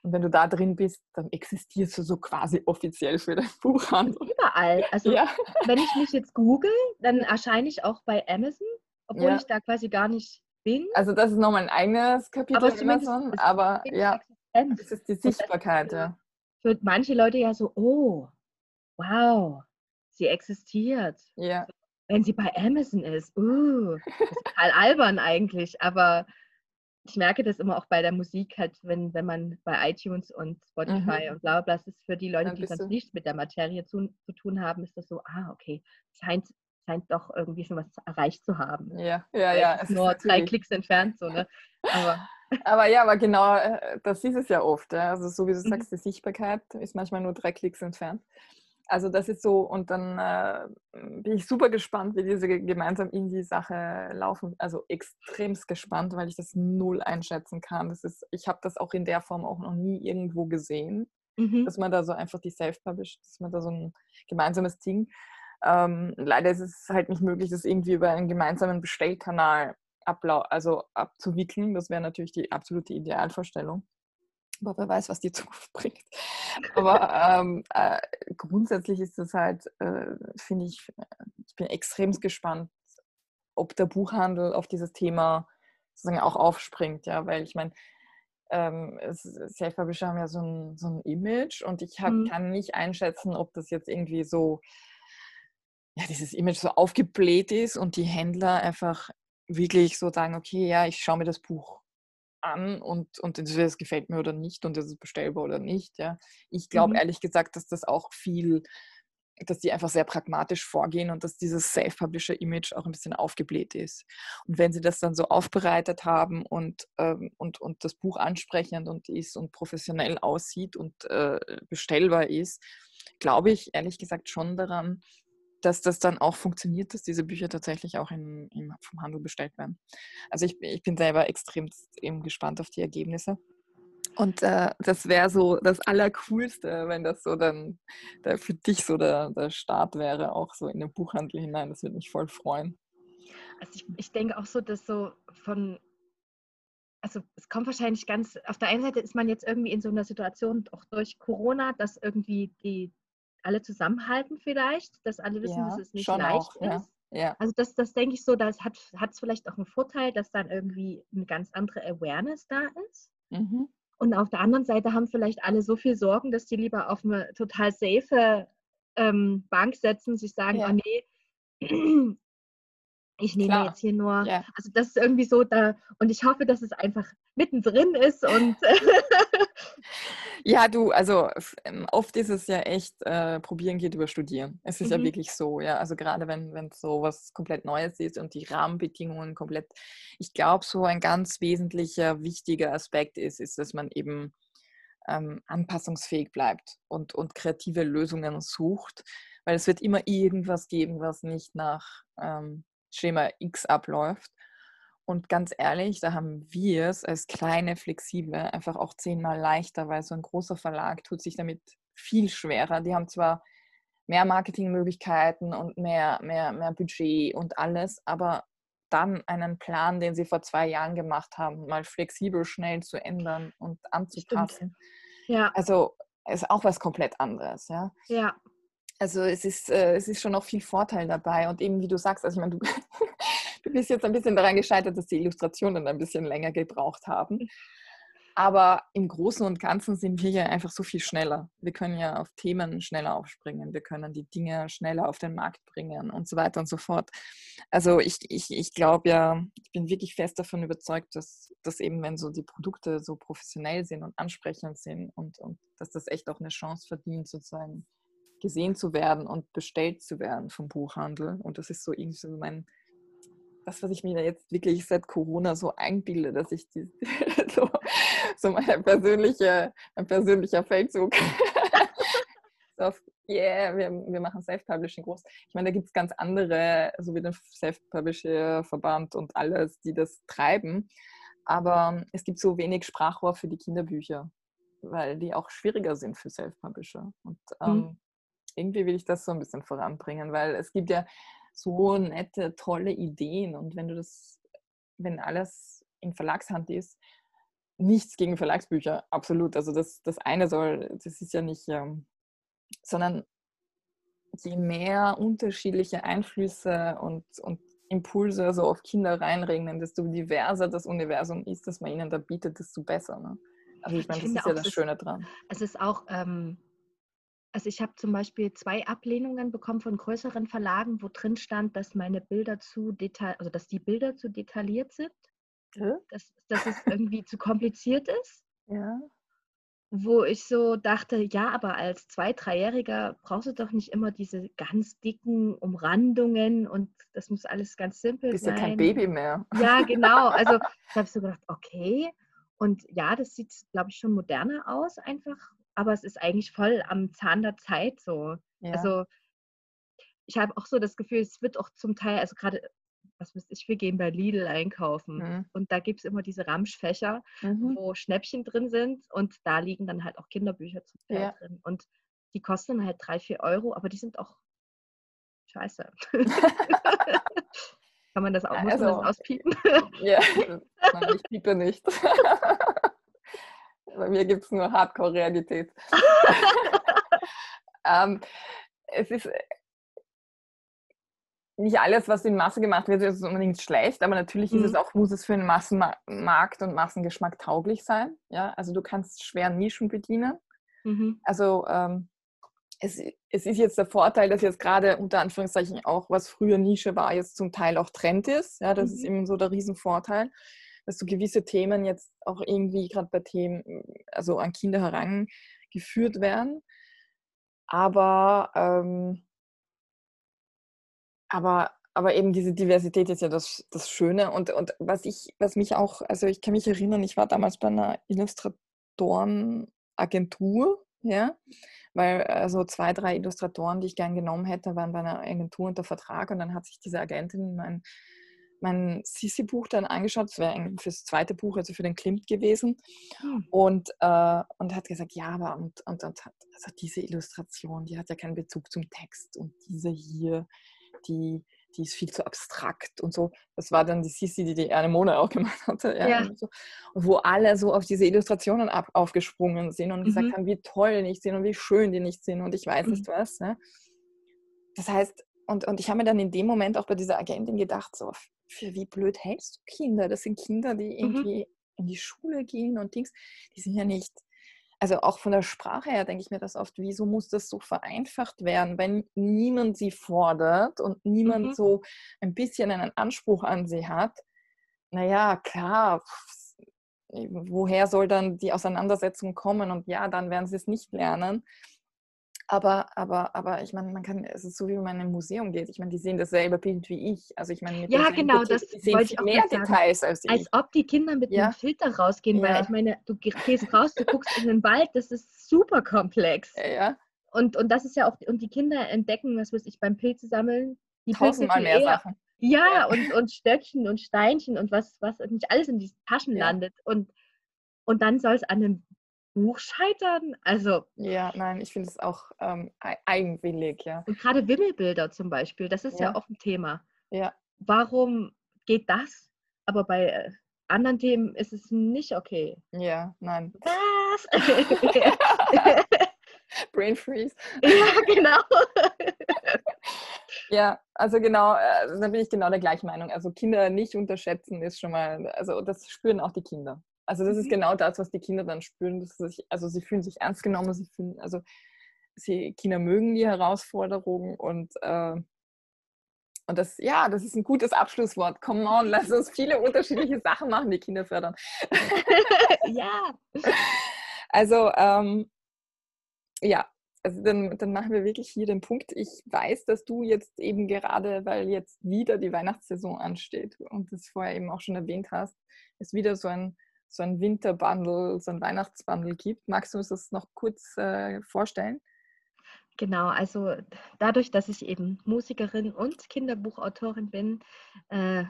Und wenn du da drin bist, dann existierst du so quasi offiziell für den Buchhandel. Überall. Also ja. wenn ich mich jetzt google, dann erscheine ich auch bei Amazon, obwohl ja. ich da quasi gar nicht bin. Also das ist nochmal ein eigenes Kapitel aber Amazon, aber ja, es ist die Sichtbarkeit, ja. Für manche Leute ja so, oh, wow, sie existiert. Ja. Wenn sie bei Amazon ist, uh, ist total albern eigentlich, aber ich merke das immer auch bei der Musik, halt, wenn, wenn man bei iTunes und Spotify mhm. und bla bla, das ist für die Leute, die sonst nichts mit der Materie zu, zu tun haben, ist das so, ah, okay, scheint, scheint doch irgendwie schon was erreicht zu haben. Ja, ja, ja. Es ist nur zwei Klicks entfernt, so, ne? Aber, aber ja, aber genau, äh, das ist es ja oft. Ja? Also so wie du mhm. sagst, die Sichtbarkeit ist manchmal nur drei Klicks entfernt. Also das ist so, und dann äh, bin ich super gespannt, wie diese gemeinsam in die Sache laufen. Also extremst gespannt, weil ich das null einschätzen kann. Das ist, ich habe das auch in der Form auch noch nie irgendwo gesehen, mhm. dass man da so einfach die Self-Published, dass man da so ein gemeinsames Ding. Ähm, leider ist es halt nicht möglich, das irgendwie über einen gemeinsamen Bestellkanal ablau also abzuwickeln. Das wäre natürlich die absolute Idealvorstellung. Aber wer weiß, was die Zukunft bringt. Aber ähm, äh, grundsätzlich ist das halt, äh, finde ich, ich bin extrem gespannt, ob der Buchhandel auf dieses Thema sozusagen auch aufspringt, ja, weil ich meine, ähm, Self-Publisher haben ja so ein, so ein Image und ich hab, mhm. kann nicht einschätzen, ob das jetzt irgendwie so, ja, dieses Image so aufgebläht ist und die Händler einfach wirklich so sagen, okay, ja, ich schaue mir das Buch an und, und entweder es gefällt mir oder nicht und es ist bestellbar oder nicht. Ja. Ich glaube mhm. ehrlich gesagt, dass das auch viel, dass die einfach sehr pragmatisch vorgehen und dass dieses Self-Publisher-Image auch ein bisschen aufgebläht ist. Und wenn sie das dann so aufbereitet haben und, ähm, und, und das Buch ansprechend und ist und professionell aussieht und äh, bestellbar ist, glaube ich ehrlich gesagt schon daran, dass das dann auch funktioniert, dass diese Bücher tatsächlich auch in, in, vom Handel bestellt werden. Also ich, ich bin selber extrem, extrem gespannt auf die Ergebnisse. Und äh, das wäre so das Allercoolste, wenn das so dann der, für dich so der, der Start wäre, auch so in den Buchhandel hinein. Das würde mich voll freuen. Also ich, ich denke auch so, dass so von, also es kommt wahrscheinlich ganz, auf der einen Seite ist man jetzt irgendwie in so einer Situation, auch durch Corona, dass irgendwie die, alle zusammenhalten vielleicht, dass alle wissen, ja, dass es nicht leicht auch, ist. Ja. Ja. Also das, das denke ich so, das hat es vielleicht auch einen Vorteil, dass dann irgendwie eine ganz andere Awareness da ist. Mhm. Und auf der anderen Seite haben vielleicht alle so viel Sorgen, dass die lieber auf eine total safe ähm, Bank setzen, sich sagen, oh nee, ich nehme Klar. jetzt hier nur, ja. also das ist irgendwie so da und ich hoffe, dass es einfach mittendrin ist und Ja, du, also ähm, oft ist es ja echt, äh, probieren geht über studieren. Es ist mhm. ja wirklich so, ja. Also gerade wenn wenn so was komplett Neues ist und die Rahmenbedingungen komplett, ich glaube, so ein ganz wesentlicher, wichtiger Aspekt ist, ist, dass man eben ähm, anpassungsfähig bleibt und, und kreative Lösungen sucht, weil es wird immer irgendwas geben, was nicht nach ähm, Schema X abläuft. Und ganz ehrlich, da haben wir es als kleine, flexible einfach auch zehnmal leichter, weil so ein großer Verlag tut sich damit viel schwerer. Die haben zwar mehr Marketingmöglichkeiten und mehr, mehr, mehr Budget und alles, aber dann einen Plan, den sie vor zwei Jahren gemacht haben, mal flexibel schnell zu ändern und anzupassen. Ja. Also ist auch was komplett anderes, ja. Ja. Also es ist, äh, es ist schon noch viel Vorteil dabei. Und eben wie du sagst, also ich meine, du, du bist jetzt ein bisschen daran gescheitert, dass die Illustrationen ein bisschen länger gebraucht haben. Aber im Großen und Ganzen sind wir ja einfach so viel schneller. Wir können ja auf Themen schneller aufspringen, wir können die Dinge schneller auf den Markt bringen und so weiter und so fort. Also ich, ich, ich glaube ja, ich bin wirklich fest davon überzeugt, dass, dass eben, wenn so die Produkte so professionell sind und ansprechend sind und, und dass das echt auch eine Chance verdient, sozusagen gesehen zu werden und bestellt zu werden vom Buchhandel. Und das ist so irgendwie so mein, das, was ich mir jetzt wirklich seit Corona so einbilde, dass ich die, so, so meine persönliche, mein persönlicher Feldzug so auf yeah, wir, wir machen Self-Publishing groß. Ich meine, da gibt es ganz andere, so wie den Self-Publishing-Verband und alles, die das treiben. Aber es gibt so wenig Sprachrohr für die Kinderbücher, weil die auch schwieriger sind für Self-Publisher. Und mhm. ähm, mhm. irgendwie will ich das so ein bisschen voranbringen, weil es gibt ja so nette, tolle Ideen. Und wenn du das, wenn alles in Verlagshand ist, nichts gegen Verlagsbücher, absolut. Also das, das eine soll, das ist ja nicht, ähm, sondern je mehr unterschiedliche Einflüsse und, und Impulse so auf Kinder reinregnen, desto diverser das Universum ist, das man ihnen da bietet, desto besser. Ne? Also ich meine, das ist ja das Schöne dran. Es ist auch, ähm, also ich habe zum Beispiel zwei Ablehnungen bekommen von größeren Verlagen, wo drin stand, dass meine Bilder zu detail, also dass die Bilder zu detailliert sind, ja. dass, dass es irgendwie zu kompliziert ist. Ja wo ich so dachte, ja, aber als Zwei-, Dreijähriger brauchst du doch nicht immer diese ganz dicken Umrandungen und das muss alles ganz simpel Bist sein. Bist ja kein Baby mehr. Ja, genau. Also ich habe so gedacht, okay. Und ja, das sieht, glaube ich, schon moderner aus einfach, aber es ist eigentlich voll am Zahn der Zeit so. Ja. Also ich habe auch so das Gefühl, es wird auch zum Teil, also gerade was weiß ich, wir gehen bei Lidl einkaufen. Mhm. Und da gibt es immer diese Ramschfächer, mhm. wo Schnäppchen drin sind und da liegen dann halt auch Kinderbücher zum Teil ja. drin. Und die kosten halt drei, vier Euro, aber die sind auch scheiße. Kann man das auch, muss also, man das also, auspiepen? ja, ich piepe nicht. Bei mir gibt es nur Hardcore-Realität. ähm, es ist nicht alles, was in Masse gemacht wird, ist unbedingt schlecht, aber natürlich mhm. ist es auch, muss es für einen Massenmarkt und Massengeschmack tauglich sein. Ja? Also du kannst schwer Nischen bedienen. Mhm. Also ähm, es, es ist jetzt der Vorteil, dass jetzt gerade unter Anführungszeichen auch, was früher Nische war, jetzt zum Teil auch Trend ist. Ja, das mhm. ist eben so der Riesenvorteil, dass so gewisse Themen jetzt auch irgendwie gerade bei Themen, also an Kinder herangeführt werden. Aber ähm, aber, aber eben diese Diversität ist ja das, das Schöne. Und, und was ich, was mich auch, also ich kann mich erinnern, ich war damals bei einer Illustratorenagentur, ja, weil also zwei, drei Illustratoren, die ich gern genommen hätte, waren bei einer Agentur unter Vertrag und dann hat sich diese Agentin mein, mein Sissi-Buch dann angeschaut, das wäre fürs zweite Buch, also für den Klimt gewesen hm. und, äh, und hat gesagt, ja, aber und, und, und hat, also diese Illustration, die hat ja keinen Bezug zum Text und diese hier, die, die ist viel zu abstrakt und so. Das war dann die Sisi, die die Anemone auch gemacht hatte. Ja, ja. Und, so. und, wo alle so auf diese Illustrationen ab, aufgesprungen sind und mhm. gesagt haben, wie toll die nicht sind und wie schön die nicht sind und ich weiß mhm. nicht was. Ne? Das heißt, und, und ich habe mir dann in dem Moment auch bei dieser Agentin gedacht, so, für wie blöd hältst du Kinder? Das sind Kinder, die mhm. irgendwie mhm. in die Schule gehen und Dings, die sind ja nicht also auch von der Sprache her denke ich mir das oft, wieso muss das so vereinfacht werden, wenn niemand sie fordert und niemand mhm. so ein bisschen einen Anspruch an sie hat? Naja, klar, woher soll dann die Auseinandersetzung kommen? Und ja, dann werden sie es nicht lernen. Aber, aber, aber ich meine, man kann, es ist so, wie man in ein Museum geht. Ich meine, die sehen dasselbe Bild wie ich. Also ich meine, ja, genau, das die sehen viel mehr Details als ich. Als ob die Kinder mit ja. einem Filter rausgehen, ja. weil ich meine, du gehst raus, du guckst in den Wald, das ist super komplex. Ja. Und, und das ist ja auch, und die Kinder entdecken, was weiß ich, beim Pilze sammeln, die Tausendmal mehr eher, Sachen. Ja, ja, Und, und Stöckchen und Steinchen und was, was nicht alles in diesen Taschen landet. Und, und dann soll es an einem Buch scheitern? Also. Ja, nein, ich finde es auch ähm, eigenwillig, ja. Und gerade Wimmelbilder zum Beispiel, das ist ja, ja auch ein Thema. Ja. Warum geht das? Aber bei äh, anderen Themen ist es nicht okay. Ja, nein. Was? Brain freeze. Ja, genau. ja, also genau, äh, da bin ich genau der gleichen Meinung. Also Kinder nicht unterschätzen ist schon mal, also das spüren auch die Kinder. Also das mhm. ist genau das, was die Kinder dann spüren. Dass sie sich, also sie fühlen sich ernst genommen, sie fühlen, also sie, Kinder mögen die Herausforderung und, äh, und das, ja, das ist ein gutes Abschlusswort. Come on, lass uns viele unterschiedliche Sachen machen, die Kinder fördern. ja. Also, ähm, ja, also dann, dann machen wir wirklich hier den Punkt. Ich weiß, dass du jetzt eben gerade, weil jetzt wieder die Weihnachtssaison ansteht und das vorher eben auch schon erwähnt hast, ist wieder so ein so ein Winterbundle, so ein Weihnachtsbundle gibt. Magst du uns das noch kurz äh, vorstellen? Genau, also dadurch, dass ich eben Musikerin und Kinderbuchautorin bin, äh,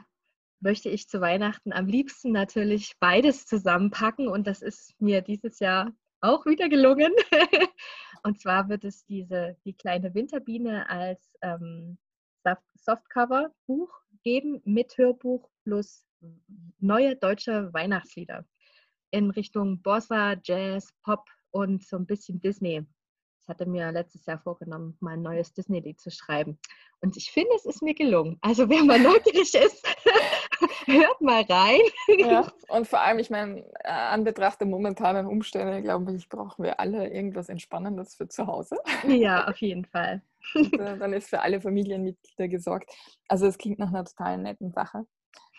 möchte ich zu Weihnachten am liebsten natürlich beides zusammenpacken und das ist mir dieses Jahr auch wieder gelungen. und zwar wird es diese die kleine Winterbiene als ähm, Softcover-Buch geben mit Hörbuch plus neue deutsche Weihnachtslieder in Richtung Bossa, Jazz, Pop und so ein bisschen Disney. Ich hatte mir letztes Jahr vorgenommen, mal ein neues Disney-Lied zu schreiben. Und ich finde, es ist mir gelungen. Also wer mal neugierig ist, hört mal rein. Ja, und vor allem, ich meine, äh, an Betracht der momentanen Umstände, glaube ich, brauchen wir alle irgendwas Entspannendes für zu Hause. Ja, auf jeden Fall. Und, äh, dann ist für alle Familienmitglieder gesorgt. Also es klingt nach einer total netten Sache.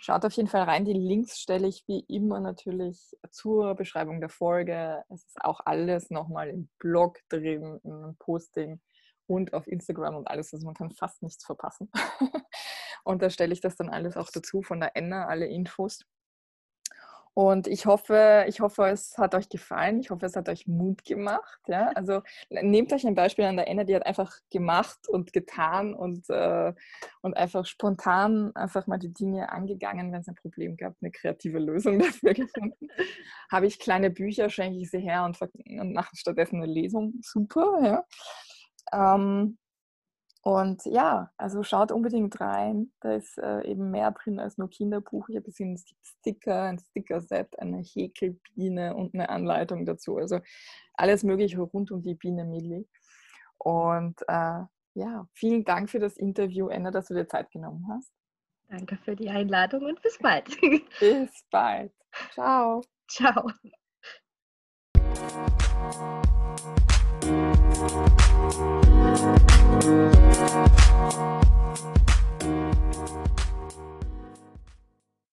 Schaut auf jeden Fall rein. Die Links stelle ich wie immer natürlich zur Beschreibung der Folge. Es ist auch alles nochmal im Blog drin, im Posting und auf Instagram und alles. Also man kann fast nichts verpassen. und da stelle ich das dann alles auch dazu von der Enna, alle Infos. Und ich hoffe, ich hoffe, es hat euch gefallen. Ich hoffe, es hat euch Mut gemacht. Ja? Also nehmt euch ein Beispiel an der Enna, die hat einfach gemacht und getan und, äh, und einfach spontan einfach mal die Dinge angegangen, wenn es ein Problem gab, eine kreative Lösung dafür gefunden. Habe ich kleine Bücher, schenke ich sie her und, und mache stattdessen eine Lesung. Super, ja. Ähm, und ja, also schaut unbedingt rein. Da ist äh, eben mehr drin als nur Kinderbuch. Ich habe gesehen, es gibt Sticker, ein Sticker-Set, eine Häkelbiene und eine Anleitung dazu. Also alles Mögliche rund um die Biene Milli. Und äh, ja, vielen Dank für das Interview, Anna, dass du dir Zeit genommen hast. Danke für die Einladung und bis bald. bis bald. Ciao. Ciao. Thank you.